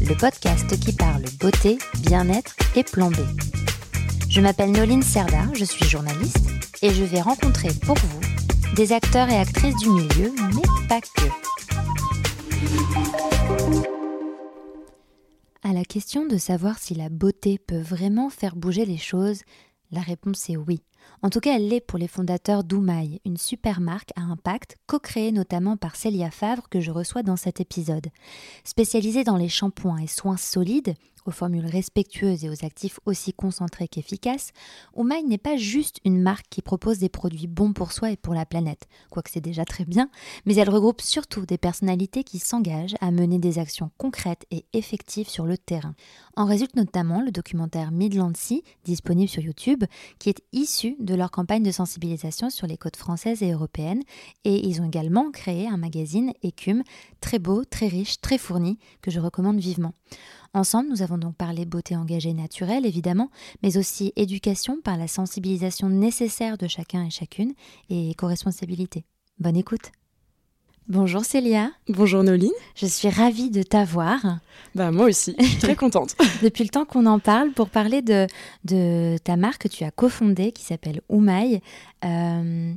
le podcast qui parle beauté, bien-être et plan B. Je m'appelle Noline Serda, je suis journaliste et je vais rencontrer pour vous des acteurs et actrices du milieu, mais pas que. À la question de savoir si la beauté peut vraiment faire bouger les choses, la réponse est oui. En tout cas, elle l'est pour les fondateurs d'Oumaï, une super marque à impact, co-créée notamment par Célia Favre que je reçois dans cet épisode. Spécialisée dans les shampoings et soins solides, aux formules respectueuses et aux actifs aussi concentrés qu'efficaces, Oumaï n'est pas juste une marque qui propose des produits bons pour soi et pour la planète, quoique c'est déjà très bien, mais elle regroupe surtout des personnalités qui s'engagent à mener des actions concrètes et effectives sur le terrain. En résulte notamment le documentaire Midland Sea, disponible sur YouTube, qui est issu de leur campagne de sensibilisation sur les côtes françaises et européennes, et ils ont également créé un magazine Écume, très beau, très riche, très fourni, que je recommande vivement. Ensemble, nous avons donc parlé beauté engagée naturelle, évidemment, mais aussi éducation par la sensibilisation nécessaire de chacun et chacune, et co-responsabilité. Bonne écoute Bonjour Célia. Bonjour Noline. Je suis ravie de t'avoir. Bah moi aussi, je suis très contente. Depuis le temps qu'on en parle pour parler de, de ta marque que tu as cofondée qui s'appelle Oumaï. Euh,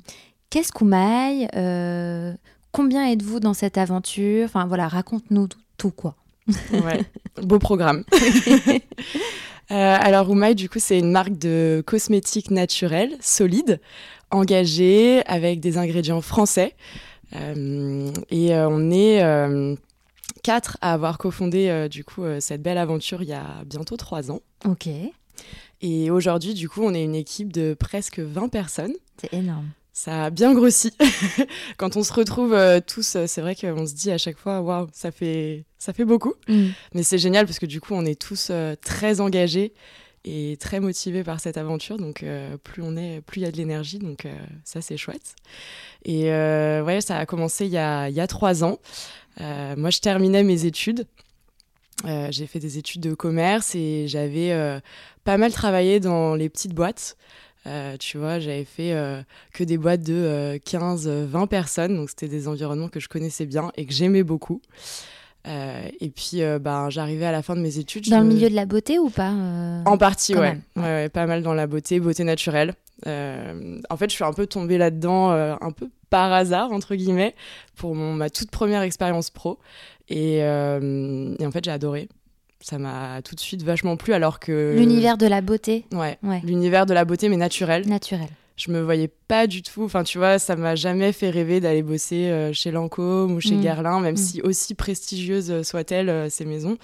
Qu'est-ce qu'Oumaï euh, Combien êtes-vous dans cette aventure? Enfin voilà, raconte-nous tout quoi. Ouais, beau programme. euh, alors Oumaï, du coup, c'est une marque de cosmétiques naturels, solides, engagée, avec des ingrédients français. Euh, et euh, on est euh, quatre à avoir cofondé euh, du coup euh, cette belle aventure il y a bientôt trois ans. Ok, Et aujourd'hui, du coup, on est une équipe de presque 20 personnes. c'est énorme. Ça a bien grossi. Quand on se retrouve euh, tous, euh, c'est vrai qu'on se dit à chaque fois, waouh, ça fait, ça fait beaucoup. Mm. Mais c'est génial parce que du coup, on est tous euh, très engagés et très motivés par cette aventure. Donc, euh, plus on est, plus il y a de l'énergie. Donc, ça, c'est chouette. Et ouais, ça a commencé il y a, il y a trois ans. Moi, je terminais mes études. J'ai fait des études de commerce et j'avais pas mal travaillé dans les petites boîtes. Euh, tu vois, j'avais fait euh, que des boîtes de 15-20 personnes, donc c'était des environnements que je connaissais bien et que j'aimais beaucoup. Euh, et puis, euh, ben, j'arrivais à la fin de mes études. je Dans le milieu de la beauté ou pas euh En partie, ouais. Ouais, ouais, Pas mal dans la beauté, beauté naturelle. Euh, en fait, je suis un peu tombée là-dedans, euh, un peu par hasard, entre guillemets, pour mon, ma toute première expérience pro. Et, euh, et en fait, j'ai adoré. Ça m'a tout de suite vachement plu, alors que. L'univers de la beauté Ouais. Ouais. L'univers de la beauté, mais naturelle. naturelle. Je me voyais pas du tout. Enfin, tu vois, ça m'a jamais fait rêver d'aller bosser euh, chez Lancôme ou chez Mm. Guerlain, même Mm. si aussi prestigieuses soient-elles euh, ces maisons.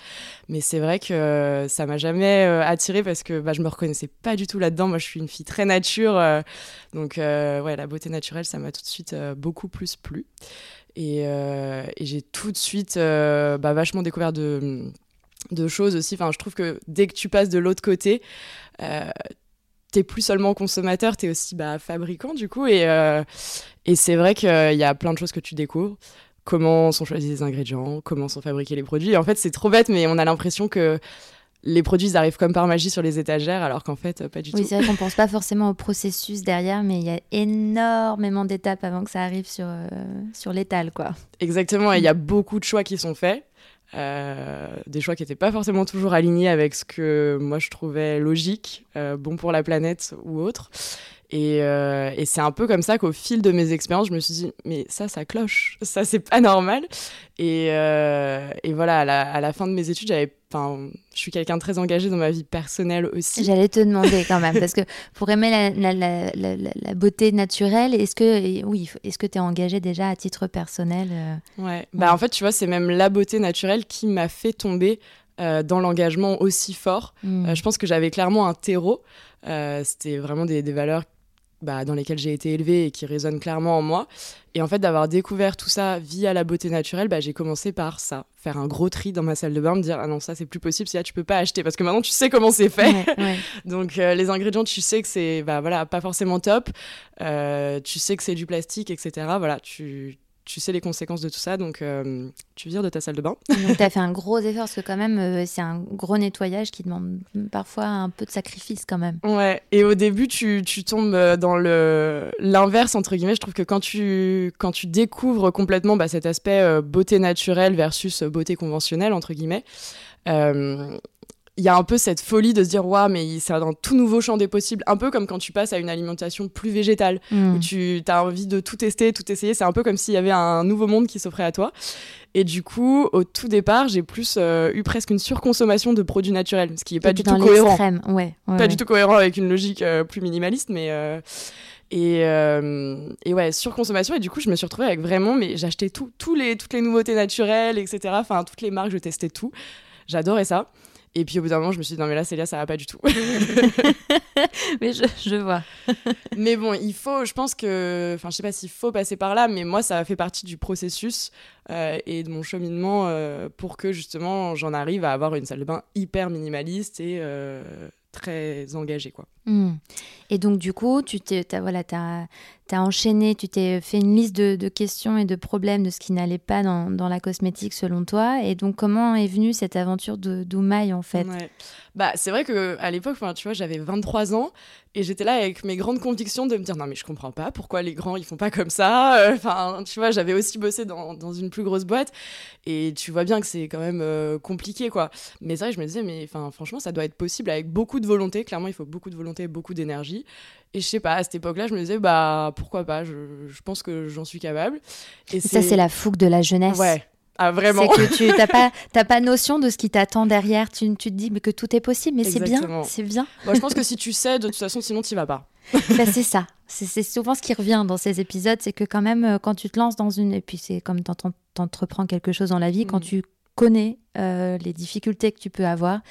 Mais c'est vrai que euh, ça m'a jamais euh, attirée parce que bah, je me reconnaissais pas du tout là-dedans. Moi, je suis une fille très nature, euh, donc euh, ouais, la beauté naturelle, ça m'a tout de suite euh, beaucoup plus plu. Et, euh, et j'ai tout de suite euh, bah, vachement découvert de de choses aussi. Enfin, je trouve que dès que tu passes de l'autre côté, euh, t'es plus seulement consommateur, t'es aussi bah, fabricant du coup. Et, euh, et c'est vrai qu'il y a plein de choses que tu découvres. Comment sont choisis les ingrédients, comment sont fabriqués les produits. Et en fait, c'est trop bête, mais on a l'impression que les produits ils arrivent comme par magie sur les étagères, alors qu'en fait, pas du Oui, tout. c'est vrai qu'on pense pas forcément au processus derrière, mais il y a énormément d'étapes avant que ça arrive sur, euh, sur l'étal, quoi. Exactement, et il y a beaucoup de choix qui sont faits. Euh, des choix qui n'étaient pas forcément toujours alignés avec ce que moi je trouvais logique, euh, bon pour la planète ou autre. Et, euh, et c'est un peu comme ça qu'au fil de mes expériences, je me suis dit, mais ça, ça cloche, ça, c'est pas normal. Et, euh, et voilà, à la, à la fin de mes études, j'avais, enfin, je suis quelqu'un de très engagé dans ma vie personnelle aussi. J'allais te demander quand même, parce que pour aimer la, la- la- beauté naturelle, est-ce que, oui, est-ce que tu es engagé déjà à titre personnel euh, Ouais. Bah, en fait, tu vois, c'est même la beauté naturelle qui m'a fait tomber euh, dans l'engagement aussi fort. hmm. Euh, je pense que j'avais clairement un terreau. Euh, C'était vraiment des, des valeurs bah, dans lesquelles j'ai été élevée et qui résonnent clairement en moi. Et en fait, d'avoir découvert tout ça via la beauté naturelle, bah, j'ai commencé par ça, faire un gros tri dans ma salle de bain, me dire ah non ça c'est plus possible, si là tu peux pas acheter parce que maintenant tu sais comment c'est fait. Donc euh, les ingrédients, tu sais que c'est bah voilà pas forcément top, euh, tu sais que c'est du plastique, etc. Voilà, tu tu sais les conséquences de tout ça, donc euh, tu vires de ta salle de bain. donc tu as fait un gros effort, parce que quand même, euh, c'est un gros nettoyage qui demande parfois un peu de sacrifice quand même. Ouais, et au début, tu, tu tombes euh, dans le l'inverse, entre guillemets. Je trouve que quand tu, quand tu découvres complètement bah, cet aspect beauté naturelle versus beauté conventionnelle, entre guillemets, il y a un peu cette folie de se dire waouh mais c'est un tout nouveau champ des possibles un peu comme quand tu passes à une alimentation plus végétale mm. où tu as envie de tout tester tout essayer c'est un peu comme s'il y avait un nouveau monde qui s'offrait à toi et du coup au tout départ j'ai plus euh, eu presque une surconsommation de produits naturels ce qui est pas du tout cohérent ouais, pas du tout cohérent avec une logique euh, plus minimaliste mais euh, et, et, ouais, surconsommation. Et du coup, je me suis retrouvée avec vraiment, mais j'achetais tout, tous les, toutes les nouveautés naturelles, etc. Enfin, toutes les marques, je testais tout. J'adorais ça. Et puis au bout d'un moment, je me suis dit, non, mais là, Célia, ça va pas du tout. mais je, je vois. mais bon, il faut, je pense que, enfin, je sais pas s'il faut passer par là, mais moi, ça fait partie du processus euh, et de mon cheminement euh, pour que justement, j'en arrive à avoir une salle de bain hyper minimaliste et euh, très engagée, quoi. Hmm. Et donc, du coup, tu t'es, voilà, as, as, enchaîné, tu t'es fait une liste de, questions et de problèmes de ce qui n'allait pas dans, la cosmétique selon toi. Et donc, comment est venue cette aventure d'Oumaï en fait? Bah, c'est vrai que à l'époque, tu vois, j'avais 23 ans et j'étais là avec mes grandes convictions de me dire non mais je comprends pas pourquoi les grands ils font pas comme ça. Euh, enfin, tu vois, j'avais aussi bossé dans, une plus grosse boîte et tu vois bien que c'est quand même euh, compliqué quoi. Mais ça, je me disais mais franchement, ça doit être possible avec beaucoup de volonté. Clairement, il faut beaucoup de volonté, beaucoup d'énergie. Et je sais pas, à cette époque-là, je me disais bah pourquoi pas. Je, je pense que j'en suis capable. Et ça, c'est la fougue de la jeunesse. Ouais. Ah, vraiment C'est que tu n'as pas, pas notion de ce qui t'attend derrière. Tu, tu, te dis mais que tout est possible, mais c'est bien. C'est bien. Moi, je pense que si tu sais, de toute façon, sinon, tu vas pas. bah, c'est ça. C'est souvent ce qui revient dans ces épisodes. C'est que quand même, euh, quand tu te lances dans une. Et puis, c'est comme tu entreprends quelque chose dans la vie, quand mm. tu connais euh, les difficultés que tu peux avoir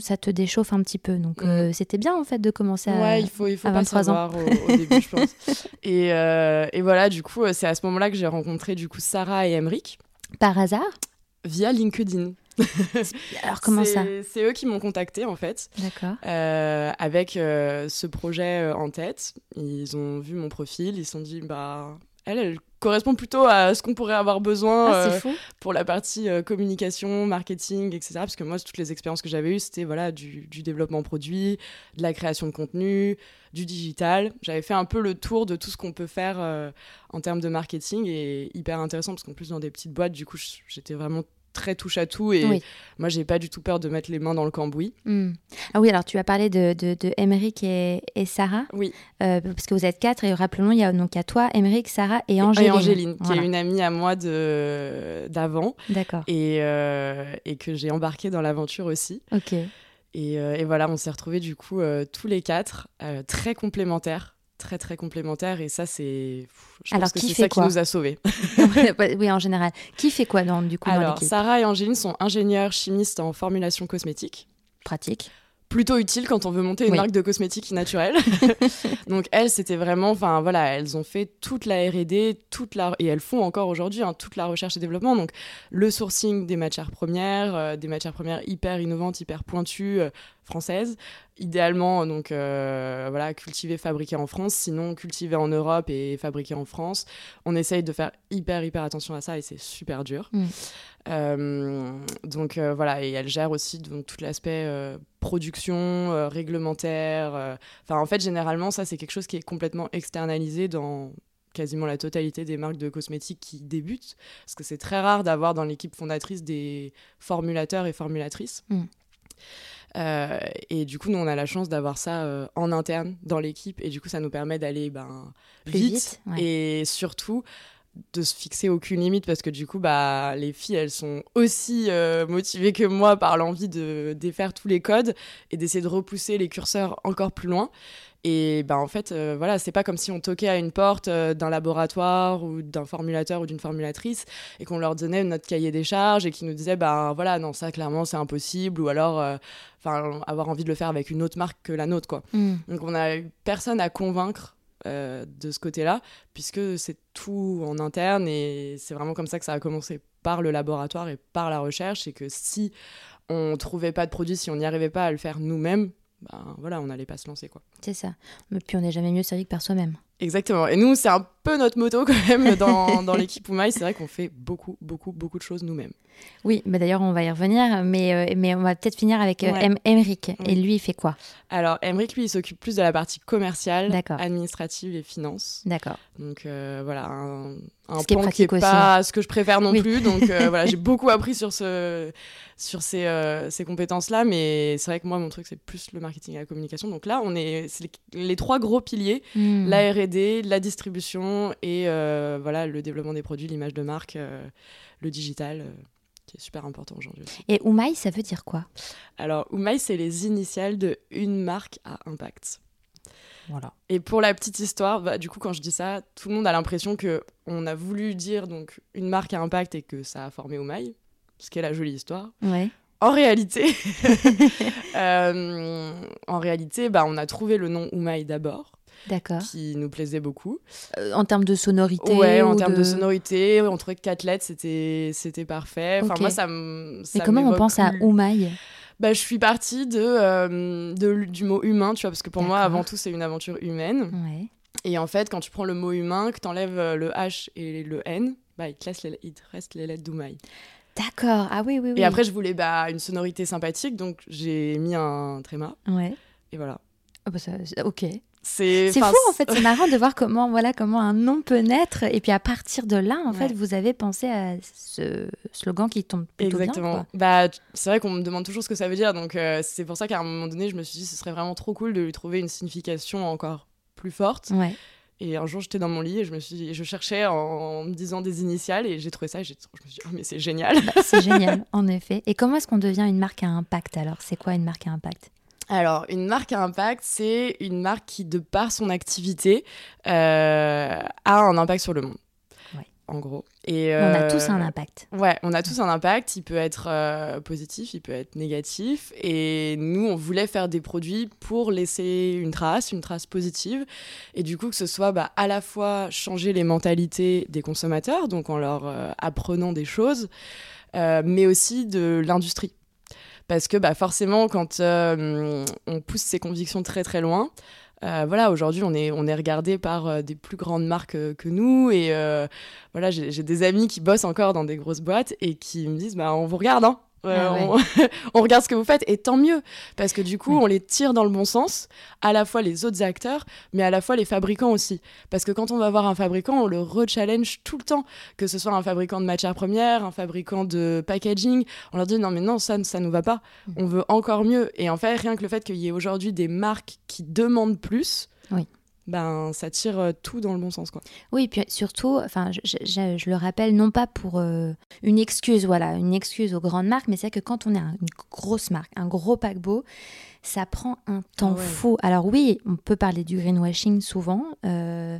ça te déchauffe un petit peu. Donc mm. c'était bien en fait de commencer à Ouais, il faut, il faut pas savoir au, au, début, je pense. Et, et, voilà, du coup, c'est à ce moment-là que j'ai rencontré du coup Sarah et Emric. Par hasard Via LinkedIn. Alors comment ça C'est eux qui m'ont contacté en fait. D'accord. Euh, avec euh, ce projet euh, en tête. Ils ont vu mon profil, ils se sont dit bah elle, elle correspond plutôt à ce qu'on pourrait avoir besoin ah, pour la partie communication, marketing, etc. Parce que moi, toutes les expériences que j'avais eues, c'était voilà, du, du, développement produit, de la création de contenu, du digital. J'avais fait un peu le tour de tout ce qu'on peut faire en termes de marketing et hyper intéressant parce qu'en plus, dans des petites boîtes, du coup, j'étais vraiment très touche à tout et moi moi j'ai pas du tout peur de mettre les mains dans le cambouis. Hmm. Ah oui alors tu as parlé de, de, de et, et, Sarah. Oui. Euh, parce que vous êtes quatre et rappelons il y a donc à toi Émeric, Sarah et Angéline. Et Angéline qui est une amie à moi de d'avant. D'accord. Et, euh, et que j'ai embarqué dans l'aventure aussi. Ok. Et, euh, et voilà on s'est retrouvés du coup tous les quatre très complémentaires très très complémentaires et ça c'est je Alors, pense que c'est ça qui nous a sauvés. oui en général. Qui fait quoi dans du coup Alors Sarah et Angéline sont ingénieurs chimistes en formulation cosmétique. Pratique plutôt utile quand on veut monter une marque de cosmétiques naturelle. Donc elles, c'était vraiment, enfin voilà, elles ont fait toute la R&D, toute la et elles font encore aujourd'hui hein, toute la recherche et développement. Donc le sourcing des matières premières, euh, des matières premières hyper innovantes, hyper pointues. Euh, françaises, idéalement donc euh, voilà cultivées, fabriquées en France, sinon cultivées en Europe et fabriquées en France. On essaye de faire hyper hyper attention à ça et c'est super dur. Mm. Euh, donc euh, voilà, et elle gère aussi donc, tout l'aspect production, réglementaire. Enfin, en fait, généralement, ça, c'est quelque chose qui est complètement externalisé dans quasiment la totalité des marques de cosmétiques qui débutent, parce que c'est très rare d'avoir dans l'équipe fondatrice des formulateurs et formulatrices. Mm. et du coup, nous, on a la chance d'avoir ça en interne dans l'équipe, et du coup, ça nous permet d'aller ben, vite, et surtout de se fixer aucune limite parce que du coup bah les filles elles sont aussi euh, motivées que moi par l'envie de défaire tous les codes et d'essayer de repousser les curseurs encore plus loin Et ben en fait, euh, voilà, c'est pas comme si on toquait à une porte euh, d'un laboratoire ou d'un formulateur ou d'une formulatrice et qu'on leur donnait notre cahier des charges et qu'ils nous disaient, ben voilà, non, ça clairement c'est impossible ou alors, euh, avoir envie de le faire avec une autre marque que la nôtre, quoi. Mm. Donc on a eu personne à convaincre de ce côté-là, puisque c'est tout en interne et c'est vraiment comme ça que ça a commencé par le laboratoire et par la recherche, et que si on trouvait pas de produit, si on n'y arrivait pas à le faire nous-mêmes, ben voilà, on n'allait pas se lancer quoi. C'est ça. Mais puis on n'est jamais mieux servi que par soi-même. Exactement. Et nous, c'est un peu notre moto quand même dans, dans l'équipe Oumaï. C'est vrai qu'on fait beaucoup, beaucoup, beaucoup de choses nous-mêmes. Oui, mais d'ailleurs on va y revenir, mais, euh, mais on va peut-être finir avec euh, Ouais. Em- Emeric. Oui. Et lui, il fait quoi? Alors, Emmerich, lui, il s'occupe plus de la partie commerciale, administrative et finance. D'accord. Donc euh, voilà, un, un Ce qui est pan pratique aussi. pas ce que je préfère non Oui. plus. Donc euh, voilà, j'ai beaucoup appris sur, ce, sur ces, ces compétences-là, mais c'est vrai que moi, mon truc, c'est plus le marketing et la communication. Donc là, on est, c'est les, les trois gros piliers Hmm. la R&D, la distribution et euh, voilà le développement des produits, l'image de marque, euh, le digital. euh, qui est super important aujourd'hui. Et Oumaï, ça veut dire quoi? Alors, Oumaï, c'est les initiales de une marque à impact. Voilà. Et pour la petite histoire, bah, du coup, quand je dis ça, tout le monde a l'impression que on a voulu dire donc une marque à impact et que ça a formé Oumaï, ce qui est la jolie histoire. Ouais. En réalité, euh, en réalité, bah, on a trouvé le nom Oumaï d'abord. Qui nous plaisait beaucoup. Euh, en termes de sonorité Ouais, en termes de... sonorité, on trouvait que quatre lettres, c'était c'était parfait. Enfin, moi, ça me. Mais comment on pense à Oumaï? Bah, Je suis partie de, euh, de- du mot humain, tu vois, parce que pour moi, avant tout, c'est une aventure humaine. Ouais. Et en fait, quand tu prends le mot humain, que tu enlèves le H et le N, bah, il, te laisse les- il te reste les lettres d'Oumaï. D'accord. Ah oui, oui, oui. Et après, je voulais bah, une sonorité sympathique, donc j'ai mis un tréma. Ouais. Et voilà. Ah bah ça- ok. C'est fou en fait, c'est marrant de voir comment voilà comment un nom peut naître et puis à partir de là en fait vous avez pensé à ce slogan qui tombe plutôt Exactement. bien. bah, t- c'est vrai qu'on me demande toujours ce que ça veut dire, donc euh, c'est pour ça qu'à un moment donné, je me suis dit ce serait vraiment trop cool de lui trouver une signification encore plus forte. Ouais. Et un jour, j'étais dans mon lit et je me suis, je cherchais en, en me disant des initiales et j'ai trouvé ça. Et j'ai- je me suis dit, oh, mais c'est génial. Bah, c'est génial en effet. Et comment est-ce qu'on devient une marque à impact alors? C'est quoi une marque à impact? Alors, une marque à impact, c'est une marque qui, de par son activité, euh, a un impact sur le monde. Ouais. En gros. Et, On a euh, tous un impact. Ouais, on a tous un impact. Il peut être euh, positif, il peut être négatif. Et nous, on voulait faire des produits pour laisser une trace, une trace positive. Et du coup, que ce soit bah, à la fois changer les mentalités des consommateurs, donc en leur euh, apprenant des choses, euh, mais aussi de l'industrie. Parce que bah, forcément, quand euh, on pousse ses convictions très très loin, euh, voilà, aujourd'hui, on est, on est regardé par euh, des plus grandes marques que nous. Et voilà, j'ai j'ai des amis qui bossent encore dans des grosses boîtes et qui me disent bah, on vous regarde, hein. Euh, Ah ouais. on, on regarde ce que vous faites et tant mieux parce que du coup on les tire dans le bon sens à la fois les autres acteurs mais à la fois les fabricants aussi parce que quand on va voir un fabricant on le re-challenge tout le temps que ce soit un fabricant de matières premières un fabricant de packaging on leur dit non mais non ça ça nous va pas Mm. on veut encore mieux et en fait rien que le fait qu'il y ait aujourd'hui des marques qui demandent plus Oui. Ben ça tire euh, tout dans le bon sens quoi Oui, puis surtout, enfin, je, je- je- je le rappelle, non pas pour euh, une excuse, voilà, une excuse aux grandes marques, mais c'est que quand on est un- une grosse marque, un gros paquebot, ça prend un temps Ah ouais. fou. Alors oui, on peut parler du greenwashing souvent, euh,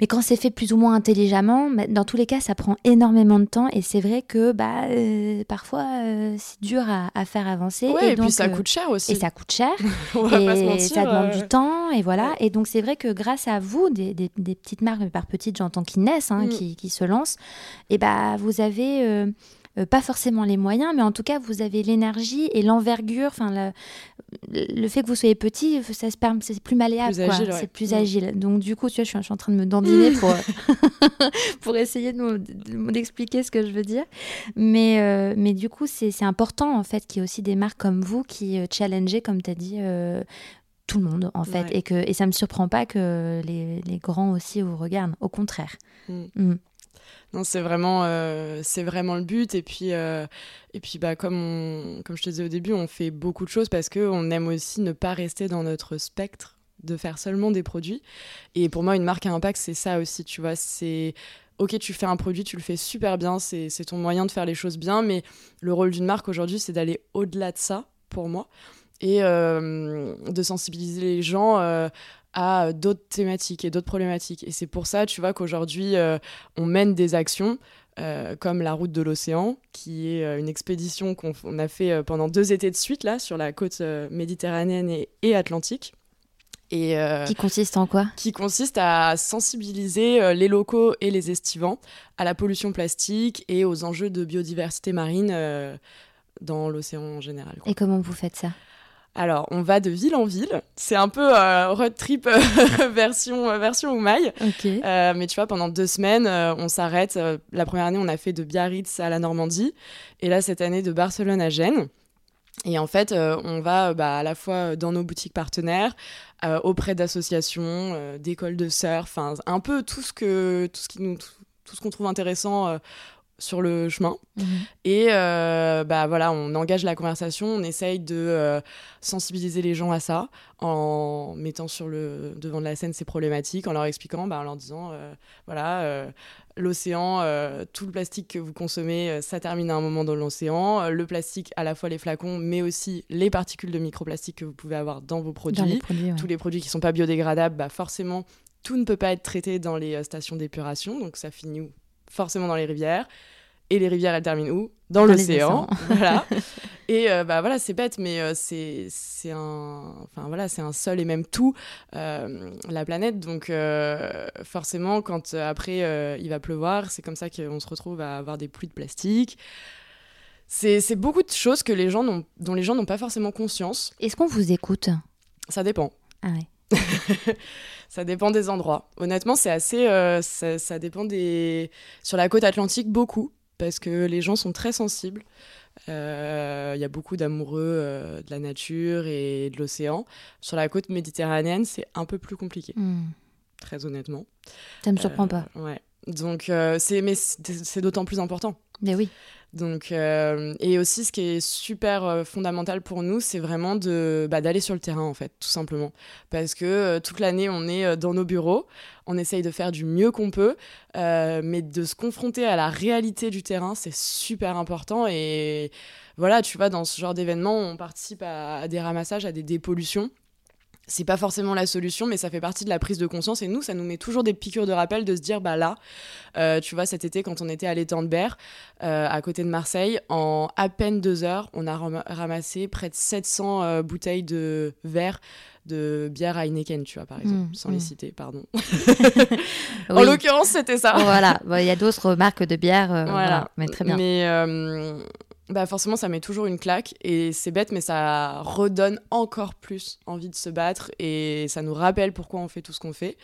mais quand c'est fait plus ou moins intelligemment, bah, dans tous les cas, ça prend énormément de temps et c'est vrai que bah, euh, parfois, euh, c'est dur à, à faire avancer. ouais et, donc, puis ça euh, coûte cher aussi Et ça coûte cher on va pas se et mentir ça demande du temps et voilà ouais. et donc c'est vrai que grâce à vous des, des- des petites marques mais par petites j'entends qui naissent hein, Mm. qui, qui se lancent et bah vous avez euh, pas forcément les moyens mais en tout cas vous avez l'énergie et l'envergure enfin le fait que vous soyez petit ça se permet c'est plus malléable Plus quoi. agile, ouais. c'est plus Mm. agile donc du coup tu vois je suis, je suis en train de me dandiner pour pour essayer de d'expliquer ce que je veux dire mais, euh, mais du coup, c'est c'est important en fait qu'il y ait aussi des marques comme vous qui euh, challengez, comme tu as dit, euh, tout le monde en fait. Ouais. Et, que, et ça me surprend pas que les, les grands aussi vous regardent. Au contraire. Mm. Mm. Non, c'est vraiment, euh, vraiment le but. Et puis, euh, et puis bah, comme, comme je te disais au début, on fait beaucoup de choses parce qu'on aime aussi ne pas rester dans notre spectre de faire seulement des produits. Et pour moi, une marque à impact, c'est ça aussi, tu vois. C'est, ok, tu fais un produit, tu le fais super bien, c'est ton moyen de faire les choses bien, mais le rôle d'une marque aujourd'hui, c'est d'aller au-delà de ça, pour moi. et de sensibiliser les gens à d'autres thématiques et d'autres problématiques. Et c'est pour ça, tu vois, qu'aujourd'hui, on mène des actions euh, comme la route de l'océan, qui est euh, une expédition qu'on a fait euh, pendant deux étés de suite là sur la côte méditerranéenne et, atlantique. Et, qui consiste en quoi? Qui consiste à sensibiliser les locaux et les estivants à la pollution plastique et aux enjeux de biodiversité marine dans l'océan en général. Et comment vous faites ça? Alors, on va de ville en ville. C'est un peu euh, road trip euh, version, euh, version Oumaï. mais tu vois, pendant deux semaines, on s'arrête. la première année, on a fait de Biarritz à la Normandie. Et là, cette année, de Barcelone à Gênes. Et en fait, on va bah, à la fois dans nos boutiques partenaires, auprès d'associations, d'écoles de surf, un peu tout ce que tout ce qui nous tout ce qu'on trouve intéressant sur le chemin. Mhm. Et euh, bah voilà, on engage la conversation, on essaye de euh, sensibiliser les gens à ça en mettant sur le devant de la scène ces problématiques, en leur expliquant, bah, en leur disant, euh, voilà, l'océan, tout le plastique que vous consommez, ça termine à un moment dans l'océan. Le plastique, à la fois les flacons, mais aussi les particules de microplastique que vous pouvez avoir dans vos produits. Tous les produits qui ne sont pas biodégradables, bah forcément, tout ne peut pas être traité dans les stations d'épuration, donc ça finit où forcément dans les rivières. Et les rivières, elles terminent où? Dans, l'océan. voilà. Et euh, bah voilà, c'est bête, mais euh, c'est un, enfin voilà, c'est un seul et même tout, euh, la planète. Donc forcément, quand après il va pleuvoir, c'est comme ça qu'on se retrouve à avoir des pluies de plastique. C'est beaucoup de choses que les gens dont les gens n'ont pas forcément conscience. Est-ce qu'on vous écoute? Ça dépend. Ah ouais. ça dépend des endroits. Honnêtement, c'est assez. ça, ça, dépend des. Sur la côte atlantique, beaucoup parce que les gens sont très sensibles. Euh, il y a beaucoup d'amoureux euh, de la nature et de l'océan. Sur la côte méditerranéenne, c'est un peu plus compliqué, hmm. très honnêtement. Ça ne me surprend pas. Euh, ouais. Donc, c'est mais c'est d'autant plus important. Oui. Donc, euh, et aussi, ce qui est super euh, fondamental pour nous, c'est vraiment de bah, d'aller sur le terrain, en fait, tout simplement. Parce que euh, toute l'année, on est dans nos bureaux, on essaye de faire du mieux qu'on peut, mais de se confronter à la réalité du terrain, c'est super important. Et voilà, tu vois, dans ce genre d'événement, on participe à des ramassages, à des dépollutions c'est pas forcément la solution, mais ça fait partie de la prise de conscience. Et nous, ça nous met toujours des piqûres de rappel de se dire, bah là, euh, tu vois, cet été, quand on était à l'étang de Berre, euh, à côté de Marseille, en à peine deux heures, on a ramassé près de 700 euh, bouteilles de verre de bière Heineken, tu vois, par exemple, mmh, sans les mmh. citer, pardon. En l'occurrence, c'était ça. Voilà, il y a d'autres marques de bière, voilà. mais très bien. Mais bah forcément ça met toujours une claque et c'est bête mais ça redonne encore plus envie de se battre et ça nous rappelle pourquoi on fait tout ce qu'on fait.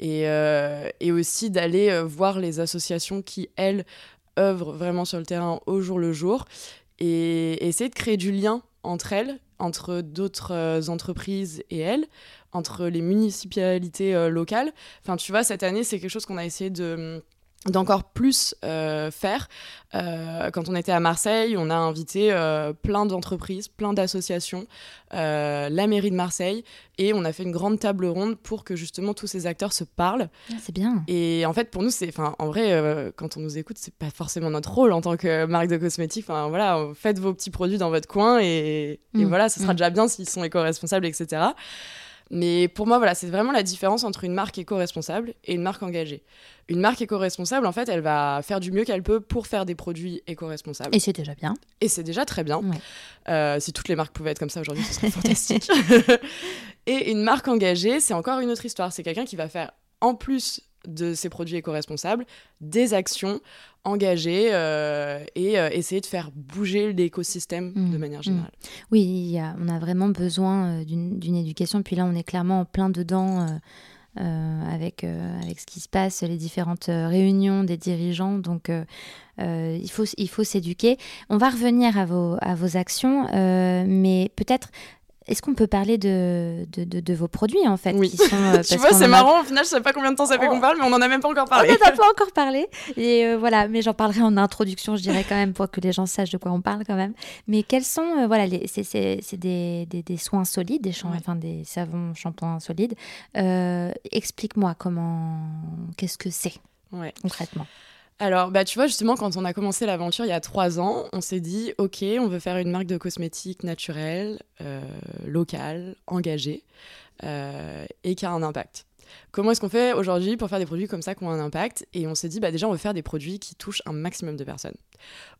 Et, euh, et aussi d'aller euh, voir les associations qui elles œuvrent vraiment sur le terrain au jour le jour et essayer de créer du lien entre elles entre d'autres euh, entreprises et elles entre les municipalités locales. Enfin tu vois cette année c'est quelque chose qu'on a essayé de d'encore plus euh, faire. Euh, quand on était à Marseille, on a invité euh, plein d'entreprises, plein d'associations, la mairie de Marseille, et on a fait une grande table ronde pour que justement tous ces acteurs se parlent. Ah, c'est bien. Et en fait, pour nous, c'est, enfin, en vrai, quand on nous écoute, c'est pas forcément notre rôle en tant que marque de cosmétiques. Enfin, voilà, faites vos petits produits dans votre coin et, et mmh. voilà, ce sera mmh. déjà bien s'ils sont éco-responsables, etc. Mais pour moi, voilà, c'est vraiment la différence entre une marque éco-responsable et une marque engagée. Une marque éco-responsable, en fait, elle va faire du mieux qu'elle peut pour faire des produits éco-responsables. Et c'est déjà bien. Et c'est déjà très bien. Euh, si toutes les marques pouvaient être comme ça aujourd'hui, ce serait fantastique. et une marque engagée, c'est encore une autre histoire. C'est quelqu'un qui va faire, en plus de ses produits éco-responsables, des actions engagées euh, et euh, essayer de faire bouger l'écosystème de mmh. manière mmh. générale. Oui, on a vraiment besoin euh, d'une éducation. Puis là, on est clairement en plein dedans. avec, avec ce qui se passe, les différentes réunions des dirigeants. Donc, il faut, il faut s'éduquer. On va revenir à vos, à vos actions, mais peut-être est-ce qu'on peut parler de, de, de, vos produits en fait Oui. Euh, tu vois, c'est marrant. Au final, je sais pas combien de temps ça fait qu'on parle, mais on en a même pas encore parlé. On n'en a pas encore parlé. Et euh, voilà, mais j'en parlerai en introduction, je dirais quand même pour que les gens sachent de quoi on parle quand même. Mais quels sont, euh, voilà, c'est des, des, des, soins solides, des, enfin, des savons, shampoings solides. Explique-moi comment, qu'est-ce que c'est concrètement. Alors, bah, tu vois, justement, quand on a commencé l'aventure il y a trois ans, on s'est dit, OK, on veut faire une marque de cosmétiques naturelle, euh, locale, engagée, euh, et qui a un impact. Comment est-ce qu'on fait aujourd'hui pour faire des produits comme ça qui ont un impact Et on s'est dit, bah déjà, on veut faire des produits qui touchent un maximum de personnes.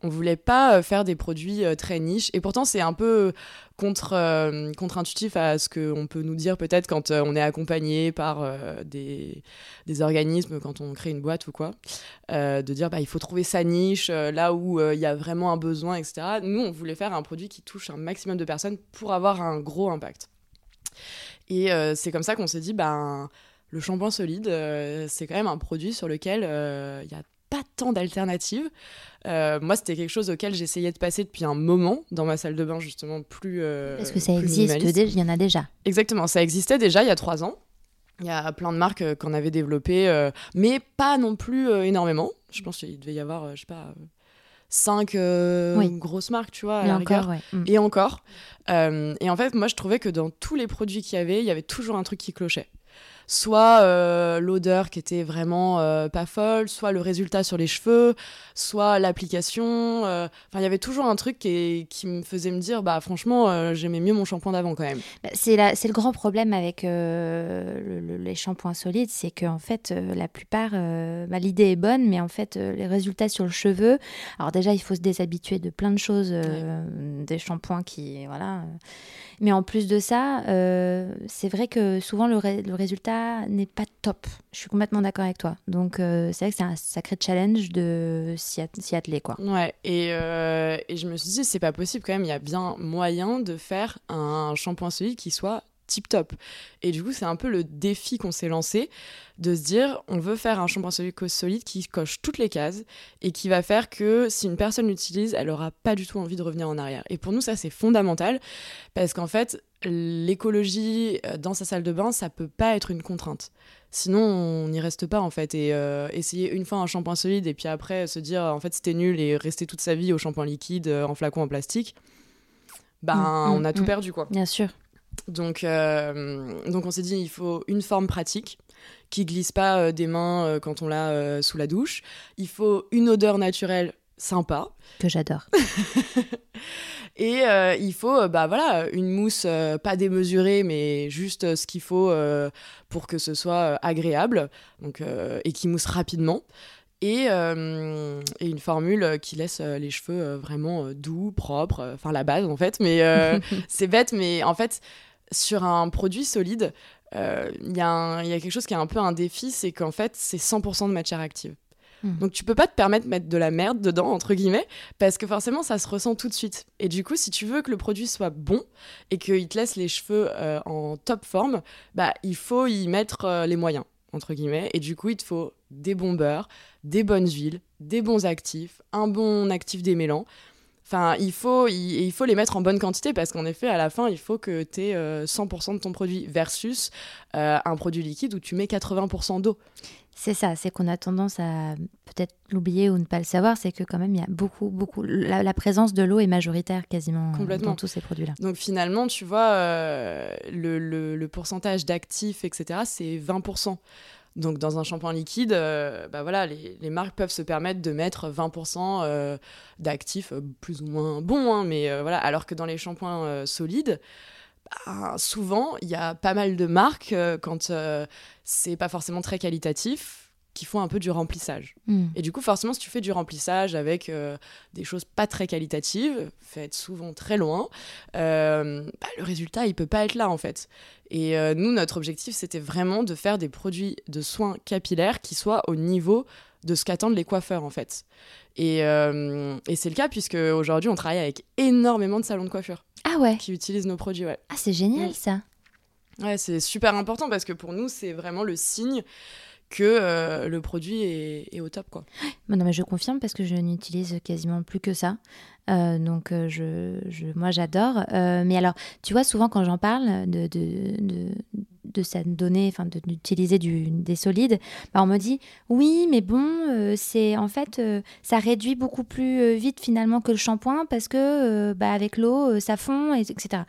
On voulait pas euh, faire des produits euh, très niches. Et pourtant, c'est un peu contre, euh, contre-intuitif à ce qu'on peut nous dire peut-être quand on est accompagné par des, des, organismes, quand on crée une boîte ou quoi, de dire, bah, il faut trouver sa niche, là où il y a vraiment un besoin, etc. Nous, on voulait faire un produit qui touche un maximum de personnes pour avoir un gros impact. Et c'est comme ça qu'on s'est dit, ben le shampoing solide, euh, c'est quand même un produit sur lequel il euh, n'y a pas tant d'alternatives. Euh, moi, c'était quelque chose auquel j'essayais de passer depuis un moment dans ma salle de bain, justement, plus. Est-ce que ça existe Il y en a déjà. Exactement, ça existait déjà il y a trois ans. Il y a plein de marques qu'on avait développées, mais pas non plus énormément. Je pense qu'il devait y avoir, je sais pas, cinq grosses marques, tu vois. et, encore, mm. et encore. et en fait, moi, je trouvais que dans tous les produits qu'il y avait, il y avait toujours un truc qui clochait soit euh, l'odeur qui était vraiment euh, pas folle, soit le résultat sur les cheveux, soit l'application. Euh, enfin, il y avait toujours un truc qui, qui, me faisait me dire, bah franchement, j'aimais mieux mon shampoing d'avant quand même. Bah, c'est le grand problème avec les shampoings solides, c'est qu'en fait, la plupart, bah, l'idée est bonne, mais en fait, les résultats sur le cheveu. Alors déjà, il faut se déshabituer de plein de choses, des shampoings qui, voilà. Mais en plus de ça, c'est vrai que souvent le, le résultat n'est pas top. Je suis complètement d'accord avec toi. Donc, euh, c'est vrai que c'est un sacré challenge de s'y atteler, quoi. Ouais, et, euh, et je me suis dit, c'est pas possible quand même, il y a bien moyen de faire un shampoing solide qui soit tip top. Et du coup, c'est un peu le défi qu'on s'est lancé de se dire on veut faire un shampoing solide qui coche toutes les cases et qui va faire que si une personne l'utilise, elle aura pas du tout envie de revenir en arrière. Et pour nous, ça c'est fondamental parce qu'en fait, l'écologie euh, dans sa salle de bain, ça peut pas être une contrainte. Sinon, on n'y reste pas en fait. Et euh, essayer une fois un shampoing solide et puis après se dire en fait c'était nul et rester toute sa vie au shampoing liquide euh, en flacon en plastique, ben mm, mm, on a tout mm. perdu quoi. Bien sûr. Donc, donc on s'est dit il faut une forme pratique qui glisse pas des mains quand on l'a sous la douche. Il faut une odeur naturelle sympa. Que j'adore. Et euh, il faut, euh, bah voilà, une mousse euh, pas démesurée, mais juste ce qu'il faut pour que ce soit agréable, donc et qui mousse rapidement. Et, et, une formule qui laisse les cheveux vraiment doux, propres, enfin la base en fait. Mais c'est bête, mais en fait, sur un produit solide, il y, y, a quelque chose qui est un peu un défi, c'est qu'en fait, c'est 100% de matière active. Hmm. Donc tu peux pas te permettre de mettre de la merde dedans, entre guillemets, parce que forcément ça se ressent tout de suite. Et du coup, si tu veux que le produit soit bon et qu'il te laisse les cheveux euh, en top forme, bah il faut y mettre euh, les moyens, entre guillemets. Et du coup, il te faut des bons beurres, des bonnes huiles, des bons actifs, un bon actif démêlant. Enfin, il faut, il, il, faut les mettre en bonne quantité parce qu'en effet, à la fin, il faut que tu aies 100% de ton produit versus euh, un produit liquide où tu mets 80% d'eau. C'est ça, c'est qu'on a tendance à peut-être l'oublier ou ne pas le savoir, c'est que quand même il y a beaucoup, beaucoup, la, présence de l'eau est majoritaire quasiment dans tous ces produits-là. Donc finalement, tu vois, euh, le, pourcentage d'actifs, etc., c'est 20%. Donc dans un shampoing liquide, euh, bah voilà, les, marques peuvent se permettre de mettre 20% euh, d'actifs plus ou moins bons, hein, mais voilà, alors que dans les shampoings solides, bah, souvent, il y a pas mal de marques, euh, quand euh, c'est pas forcément très qualitatif, qui font un peu du remplissage. Hmm. Et du coup, forcément, si tu fais du remplissage avec euh, des choses pas très qualitatives, faites souvent très loin, bah, le résultat, il peut pas être là, en fait. Et nous, notre objectif, c'était vraiment de faire des produits de soins capillaires qui soient au niveau de ce qu'attendent les coiffeurs, en fait. Et, et c'est le cas, puisque aujourd'hui, on travaille avec énormément de salons de coiffure. Ah ouais. Qui utilisent nos produits, ouais. Ah, c'est génial mm. ça. Ouais, c'est super important parce que pour nous, c'est vraiment le signe que euh, le produit est, au top. Quoi. non, mais je confirme parce que je n'utilise quasiment plus que ça. Euh, donc, euh, je, je, moi, j'adore. mais alors, tu vois, souvent quand j'en parle de, de, de, cette donnée, d'utiliser des solides, bah, on me dit oui, mais bon, c'est en fait, ça réduit beaucoup plus vite finalement que le shampoing parce que bah, avec l'eau, ça fond, etc.